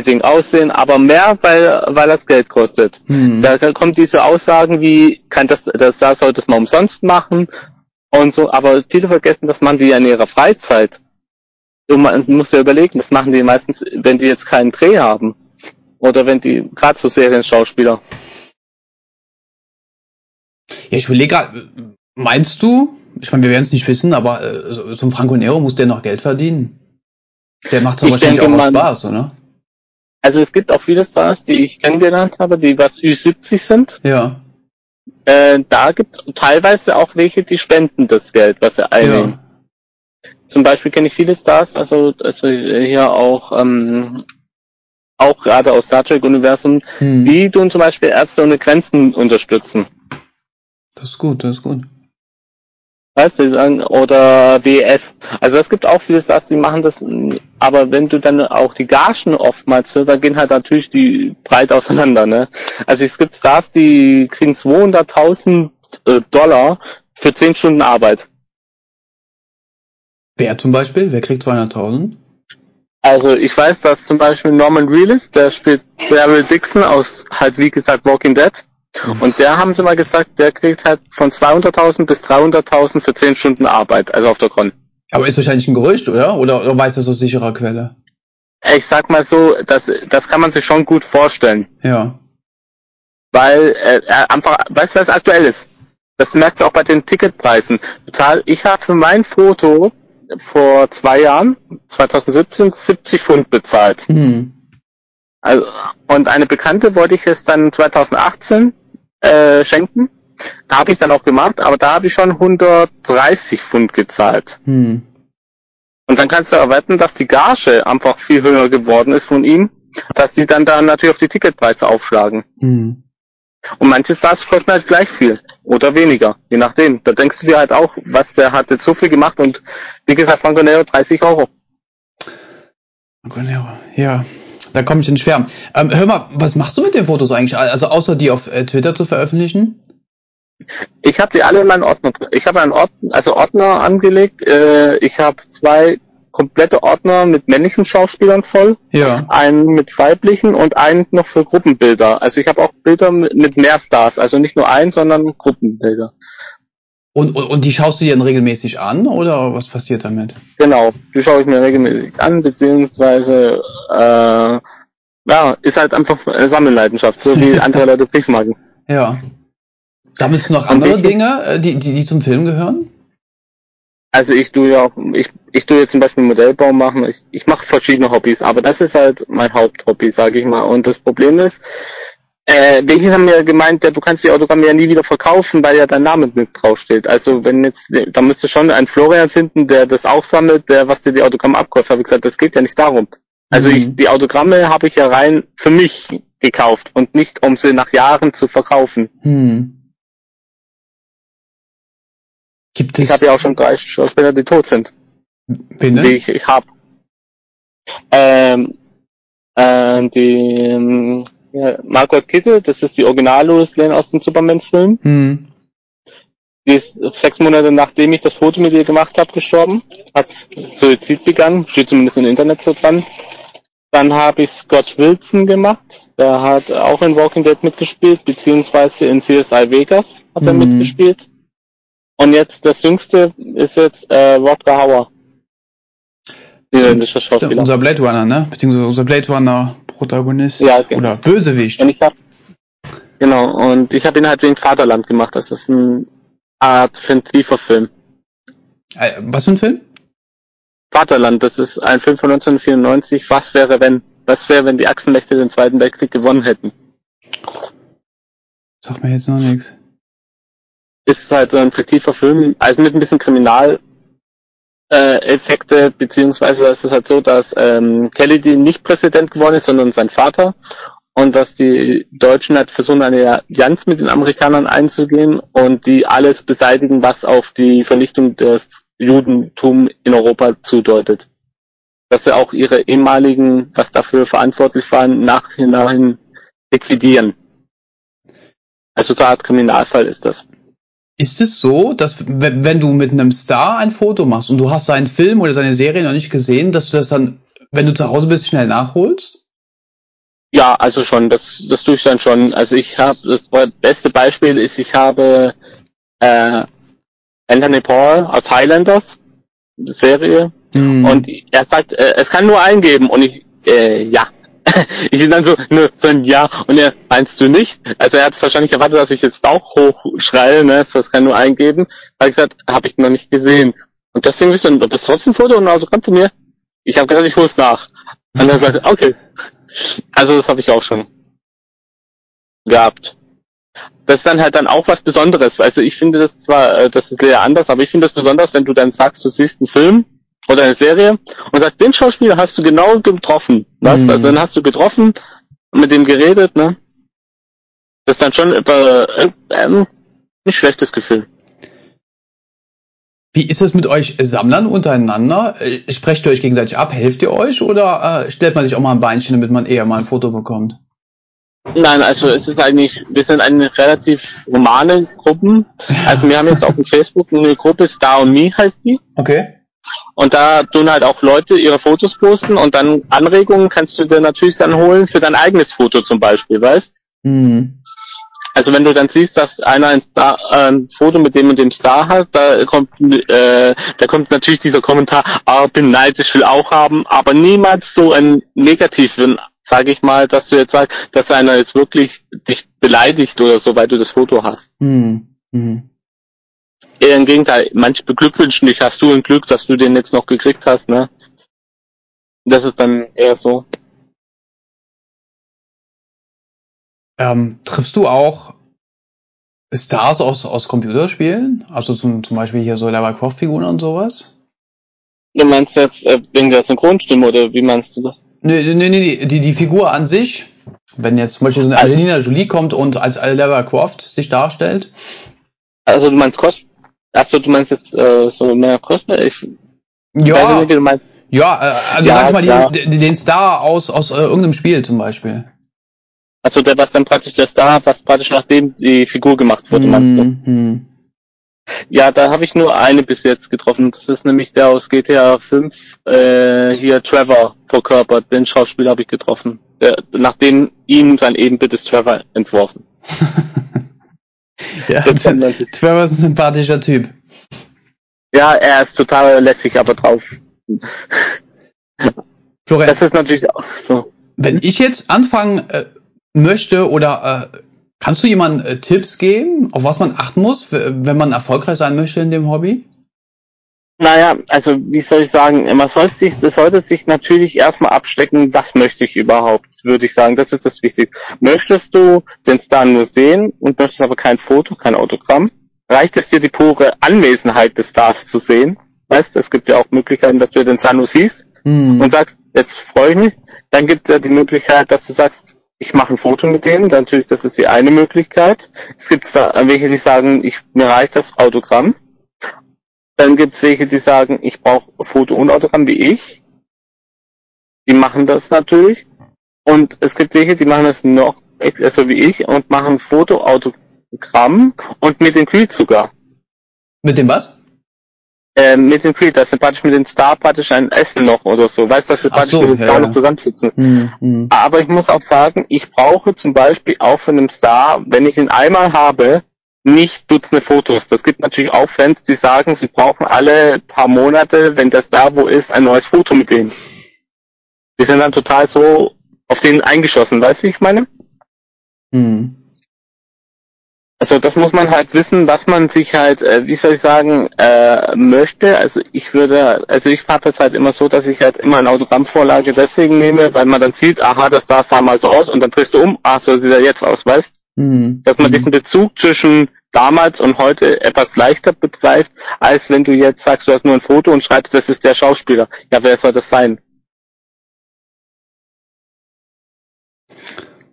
wegen Aussehen, aber mehr, weil, weil das Geld kostet. Hm. Da kommen diese Aussagen wie, kann das, das Star sollte es mal umsonst machen und so, aber viele vergessen, das machen die ja in ihrer Freizeit. Du man musst ja überlegen, das machen die meistens, wenn die jetzt keinen Dreh haben. Oder wenn die, gerade so Serienschauspieler. Ja, ich überlege gerade, meinst du, ich meine, wir werden es nicht wissen, aber äh, so ein Franco Nero muss der noch Geld verdienen? Der macht Ich wahrscheinlich denke auch mal- Spaß, oder? Also es gibt auch viele Stars, die ich kennengelernt habe, die was Ü70 sind. Ja. Äh, da gibt es teilweise auch welche, die spenden das Geld, was sie einnehmen. Ja. Zum Beispiel kenne ich viele Stars, also, also hier auch, ähm, auch gerade aus Star Trek Universum, Hm. die tun zum Beispiel Ärzte ohne Grenzen unterstützen. Das ist gut, das ist gut. Weißt du, sagen, oder WF. Also es gibt auch viele Stars, die machen das, aber wenn du dann auch die Gagen oftmals hörst, dann gehen halt natürlich die breit auseinander, ne? Also es gibt Stars, die kriegen 200.000 äh, Dollar für 10 Stunden Arbeit. Wer zum Beispiel? Wer kriegt 200.000? Also ich weiß, dass zum Beispiel Norman Reedus, der spielt Daryl Dixon aus halt wie gesagt Walking Dead. Und der haben sie mal gesagt, der kriegt halt von 200.000 bis 300.000 für 10 Stunden Arbeit, also auf der Grund. Aber ist wahrscheinlich ein Gerücht, oder? Oder, oder weiß das aus sicherer Quelle? Ich sag mal so, das, das kann man sich schon gut vorstellen. Ja. Weil äh, er einfach, weißt du, was aktuell ist? Das merkst du auch bei den Ticketpreisen. Ich habe für mein Foto vor zwei Jahren, 2017, 70 Pfund bezahlt. Hm. Also, und eine Bekannte wollte ich es dann 2018 äh, schenken. Da habe ich dann auch gemacht, aber da habe ich schon 130 Pfund gezahlt. Hm. Und dann kannst du erwarten, dass die Gage einfach viel höher geworden ist von ihm, dass die dann da natürlich auf die Ticketpreise aufschlagen. Hm. Und manche Stars kosten halt gleich viel oder weniger, je nachdem. Da denkst du dir halt auch, was der hat jetzt so viel gemacht und wie gesagt, Franco Nero 30 Euro. Nero, ja. Da komme ich in Schwärmen. Ähm, hör mal, was machst du mit den Fotos eigentlich? Also außer die auf äh, Twitter zu veröffentlichen? Ich habe die alle in meinen Ordner. Ich habe einen Ordner, also Ordner angelegt. Äh, ich habe zwei komplette Ordner mit männlichen Schauspielern voll, Ja. einen mit weiblichen und einen noch für Gruppenbilder. Also ich habe auch Bilder mit mit mehr Stars, also nicht nur ein, sondern Gruppenbilder. Und, und, und die schaust du dir dann regelmäßig an oder was passiert damit? Genau, die schaue ich mir regelmäßig an, beziehungsweise äh, ja, ist halt einfach eine Sammelleidenschaft, so wie andere Leute Briefmarken. Ja. Sammelst du noch andere ich- Dinge, äh, die, die, die zum Film gehören? Also ich tue ja auch, ich, ich tue jetzt zum Beispiel Modellbau machen, ich, ich mache verschiedene Hobbys, aber das ist halt mein Haupthobby, sage ich mal. Und das Problem ist, äh, welche haben mir gemeint, ja, du kannst die Autogramme ja nie wieder verkaufen, weil ja dein Name mit draufsteht. Also wenn jetzt, da müsste schon ein Florian finden, der das auch sammelt, der was dir die Autogramme abkauft. Habe ich gesagt, das geht ja nicht darum. Also Mhm. ich, die Autogramme habe ich ja rein für mich gekauft und nicht um sie nach Jahren zu verkaufen. Hm. Gibt Ich es habe ja auch schon drei Schauspieler, die tot sind. wen die ich, ich habe. Ähm, ähm, die ähm, ja, Margot Kittel, das ist die Original-Lois Lane aus dem Superman-Film. Hm. Die ist sechs Monate nachdem ich das Foto mit ihr gemacht habe, gestorben. Hat Suizid begangen, steht zumindest im Internet so dran. Dann habe ich Scott Wilson gemacht. Der hat auch in Walking Dead mitgespielt, beziehungsweise in CSI Vegas hat er Mhm. mitgespielt. Und jetzt das jüngste ist jetzt äh, Rodger Hauer. Niederländischer Schauspieler. unser Blade Runner, ne? Beziehungsweise unser Blade Runner Protagonist Ja, okay. oder Bösewicht. Und ich habe genau und ich habe ihn halt wegen Vaterland gemacht. Das ist eine Art Film. Äh, was für ein Film? Vaterland, das ist ein Film von 1994. Was wäre wenn? Was wäre, wenn die Achsenmächte den Zweiten Weltkrieg gewonnen hätten? Sagt mir jetzt noch nichts. Ist halt so ein fiktiver Film, also mit ein bisschen Kriminal äh, Effekte, beziehungsweise es ist halt so, dass ähm, Kennedy nicht Präsident geworden ist, sondern sein Vater und dass die Deutschen halt versuchen, eine Allianz mit den Amerikanern einzugehen und die alles beseitigen, was auf die Vernichtung des Judentum in Europa zudeutet. Dass sie auch ihre ehemaligen, was dafür verantwortlich waren, nachhinein liquidieren. Also so eine Art Kriminalfall ist das. Ist es so, dass wenn, du mit einem Star ein Foto machst und du hast seinen Film oder seine Serie noch nicht gesehen, dass du das dann, wenn du zu Hause bist, schnell nachholst? Ja, also schon, das, das tue ich dann schon. Also ich habe, das beste Beispiel ist, ich habe äh, Anthony Paul aus Highlanders, Serie, Hm. und er sagt, äh, es kann nur eingeben und ich, äh, ja. ich bin dann so, ne, so ein Ja, und er, meinst du nicht? Also er hat wahrscheinlich erwartet, dass ich jetzt auch hochschreie, ne, es kann nur eingeben. Habe ich gesagt, habe ich noch nicht gesehen. Und deswegen bist du, du bist trotzdem ein Foto und also kommt von mir. Ich habe gesagt, ich hole es nach. Und er sagt, okay. Also das habe ich auch schon gehabt. Das ist dann halt dann auch was Besonderes. Also ich finde das zwar, äh, das ist sehr anders, aber ich finde das besonders, wenn du dann sagst, du siehst einen Film oder eine Serie und sagst, den Schauspieler hast du genau getroffen. Was? Mhm. Also dann hast du getroffen mit dem geredet, ne? Das ist dann schon über, äh, ähm, ein schlechtes Gefühl. Wie ist es mit euch Sammlern untereinander? Äh, Sprecht ihr euch gegenseitig ab? Helft ihr euch? Oder äh, stellt man sich auch mal ein Beinchen, damit man eher mal ein Foto bekommt? Nein, also es ist eigentlich, wir sind eine relativ humane Gruppen. Also wir haben jetzt auf dem Facebook eine Gruppe Star und Me heißt die. Okay. Und da tun halt auch Leute ihre Fotos posten und dann Anregungen kannst du dir natürlich dann holen für dein eigenes Foto zum Beispiel, weißt? Hm. Also wenn du dann siehst, dass einer ein, Star, äh, ein Foto mit dem und dem Star hat, da kommt, äh, da kommt natürlich dieser Kommentar, ah, bin neidisch, will auch haben, aber niemals so ein negativen, sage ich mal, dass du jetzt sagst, dass einer jetzt wirklich dich beleidigt oder so, weil du das Foto hast. Hm. Hm. Eher im Gegenteil, manche beglückwünschen dich, hast du ein Glück, dass du den jetzt noch gekriegt hast, ne? Das ist dann eher so. Ähm, triffst du auch Stars aus, aus Computerspielen? Also zum, zum Beispiel hier so Lara Croft-Figuren und sowas? Du meinst jetzt äh, wegen der Synchronstimme oder wie meinst du das? Nee, nee, nee, die, die Figur an sich, wenn jetzt zum Beispiel so eine Angelina Jolie kommt und als Lara Croft sich darstellt. Also du meinst Cos Achso, du meinst jetzt äh, so mehr Cosplay? Ich Ja, nicht, meinst. ja, äh, also Ja, sag ich mal, die, den Star aus, aus äh, irgendeinem Spiel zum Beispiel. Also der was dann praktisch der Star, was praktisch nachdem die Figur gemacht wurde, meinst du? Hm, hm. Ja, da habe ich nur eine bis jetzt getroffen. Das ist nämlich der aus GTA 5, äh, hier Trevor verkörpert. Den Schauspieler habe ich getroffen. Der, nachdem ihm sein Ebenbild ist Trevor entworfen. Ja, Trevor ist ein sympathischer Typ. ja, er ist total lässig aber drauf. Florian, Das ist natürlich auch so. wenn ich jetzt anfangen äh, möchte oder äh, kannst du jemandem äh, Tipps geben, auf was man achten muss, wenn man erfolgreich sein möchte in dem Hobby? Naja, also wie soll ich sagen, man sollte sich, das sollte sich natürlich erstmal abstecken, was möchte ich überhaupt, würde ich sagen. Das ist das Wichtigste. Möchtest du den Star nur sehen und möchtest aber kein Foto, kein Autogramm? Reicht es dir die pure Anwesenheit des Stars zu sehen? Weißt, es gibt ja auch Möglichkeiten, dass du den Star nur siehst Hm. und sagst, jetzt freue ich mich. Dann gibt es ja die Möglichkeit, dass du sagst, ich mache ein Foto mit denen. Natürlich, das ist die eine Möglichkeit. Es gibt da welche, die sagen, ich, mir reicht das Autogramm. Dann gibt es welche, die sagen, ich brauche Foto und Autogramm wie ich. Die machen das natürlich. Und es gibt welche, die machen das noch, ex- also wie ich, und machen Foto, Autogramm und mit den Creed sogar. Mit dem was? Äh, mit den Creed, dass sie praktisch mit den Star praktisch ein Essen noch oder so. Weißt du, dass sie praktisch so, mit ja, Star ja. noch zusammensitzen. Hm, hm. Aber ich muss auch sagen, ich brauche zum Beispiel auch von einem Star, wenn ich ihn einmal habe, nicht Dutzende Fotos. Das gibt natürlich auch Fans, die sagen, sie brauchen alle paar Monate, wenn der Star wo ist, ein neues Foto mit denen. Die sind dann total so auf den eingeschossen. Weißt du, wie ich meine? Hm. Also das muss man halt wissen, was man sich halt, äh, wie soll ich sagen, äh, möchte. Also ich würde, also ich mache das halt immer so, dass ich halt immer eine Autogrammvorlage deswegen nehme, weil man dann sieht, aha, das Star sah mal so aus und dann drehst du um, ah, so sieht er jetzt aus, weißt? Hm. Dass man hm. diesen Bezug zwischen damals und heute etwas leichter begreift, als wenn du jetzt sagst, du hast nur ein Foto und schreibst, das ist der Schauspieler. Ja, wer soll das sein?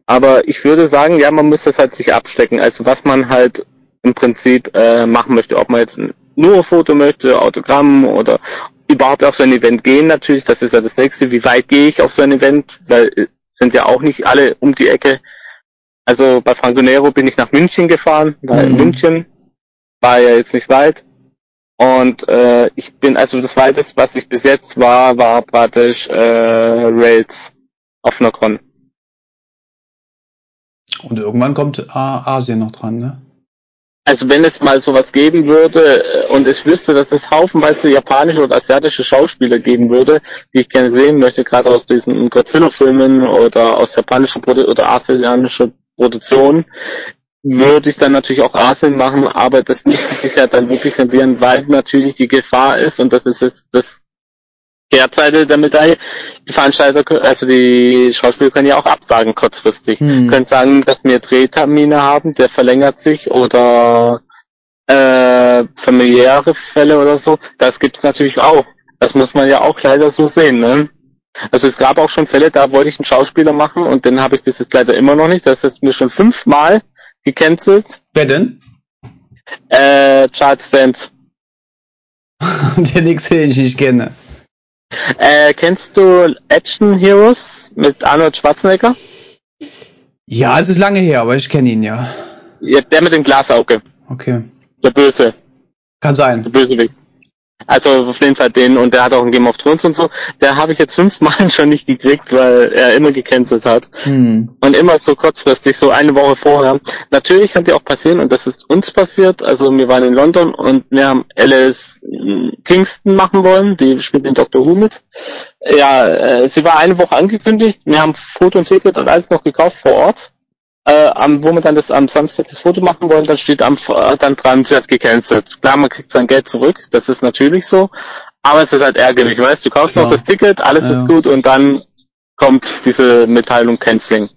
Aber ich würde sagen, ja, man muss das halt sich abstecken. Also was man halt im Prinzip äh, machen möchte, ob man jetzt nur ein Foto möchte, Autogramm oder überhaupt auf so ein Event gehen natürlich, das ist ja das nächste. Wie weit gehe ich auf so ein Event? Weil äh, sind ja auch nicht alle um die Ecke. Also bei Franco Nero bin ich nach München gefahren, weil Mhm. München war ja jetzt nicht weit. Und äh, ich bin, also das weiteste, was ich bis jetzt war, war praktisch äh, Rails auf Con. Und irgendwann kommt äh, Asien noch dran, ne? Also wenn es mal sowas geben würde äh, und ich wüsste, dass es haufenweise japanische oder asiatische Schauspieler geben würde, die ich gerne sehen möchte, gerade aus diesen Godzilla-Filmen oder aus japanischer Produ oder asiatischer Produktion, würde ich dann natürlich auch Asien machen, aber das müsste sich halt dann wirklich rentieren, weil natürlich die Gefahr ist und das ist jetzt das Kehrseite der Medaille, die Veranstalter, also die Schauspieler können ja auch absagen kurzfristig. Hm. Können sagen, dass wir Drehtermine haben, der verlängert sich oder äh, familiäre Fälle oder so. Das gibt's natürlich auch. Das muss man ja auch leider so sehen. Ne? Also es gab auch schon Fälle, da wollte ich einen Schauspieler machen und den habe ich bis jetzt leider immer noch nicht. Das ist mir schon fünfmal gecancelt. Wer denn? Äh, Charles Dance. Der nächste, den ich nicht kenne. Äh, kennst du Action Heroes mit Arnold Schwarzenegger? Ja, es ist lange her, aber ich kenne ihn ja. ja. Der mit dem Glasauge. Okay. Der Böse. Kann sein. Der Bösewicht. Also auf jeden Fall den und der hat auch ein Game of Thrones und so. Der habe ich jetzt fünfmal schon nicht gekriegt, weil er immer gecancelt hat. Hm. Und immer so kurzfristig, so eine Woche vorher. Natürlich kann die auch passieren und das ist uns passiert. Also wir waren in London und wir haben Alice Kingston machen wollen, die spielt in Doctor Who mit. Ja, äh, sie war eine Woche angekündigt. Wir haben Foto und Ticket und alles noch gekauft vor Ort äh, am, wo wir dann das am Samstag das Foto machen wollen, dann steht am, äh, dann dran, sie hat gecancelt. Klar, man kriegt sein Geld zurück, das ist natürlich so, aber es ist halt ärgerlich, weißt du, kaufst Klar. noch das Ticket, alles ja. ist gut und dann kommt diese Mitteilung Canceling.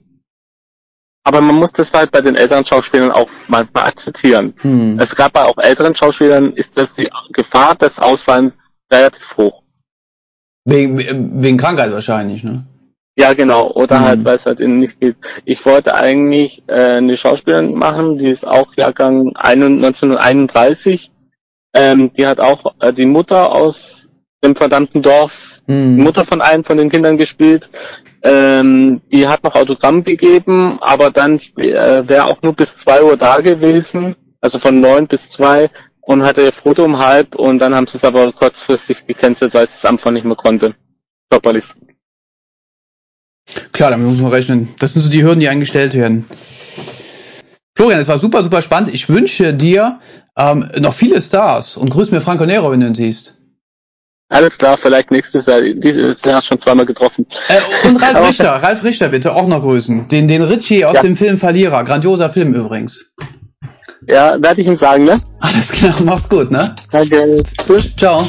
Aber man muss das halt bei den älteren Schauspielern auch manchmal akzeptieren. Hm. Es gab bei auch älteren Schauspielern ist das die Gefahr des Ausfallens relativ hoch. Wegen, wegen Krankheit wahrscheinlich, ne? Ja, genau. Oder mhm. halt, weil es halt ihnen nicht geht. Ich wollte eigentlich äh, eine Schauspielerin machen, die ist auch Jahrgang 1931. Ähm, die hat auch äh, die Mutter aus dem verdammten Dorf, mhm. die Mutter von einem von den Kindern gespielt. Ähm, die hat noch Autogramm gegeben, aber dann äh, wäre auch nur bis zwei Uhr da gewesen, also von neun bis zwei und hatte ihr Foto um halb und dann haben sie es aber kurzfristig gecancelt, weil sie es einfach nicht mehr konnte. Körperlich. Klar, damit muss man rechnen. Das sind so die Hürden, die eingestellt werden. Florian, es war super, super spannend. Ich wünsche dir ähm, noch viele Stars und grüß mir Franco Nero, wenn du ihn siehst. Alles klar, vielleicht nächstes Jahr. Dieses Jahr schon zweimal getroffen. Äh, und Ralf Richter, Ralf Richter bitte auch noch grüßen. Den, den Richie aus ja. dem Film Verlierer. Grandioser Film übrigens. Ja, werde ich ihm sagen, ne? Alles klar, mach's gut, ne? Danke. Tschüss. Ciao.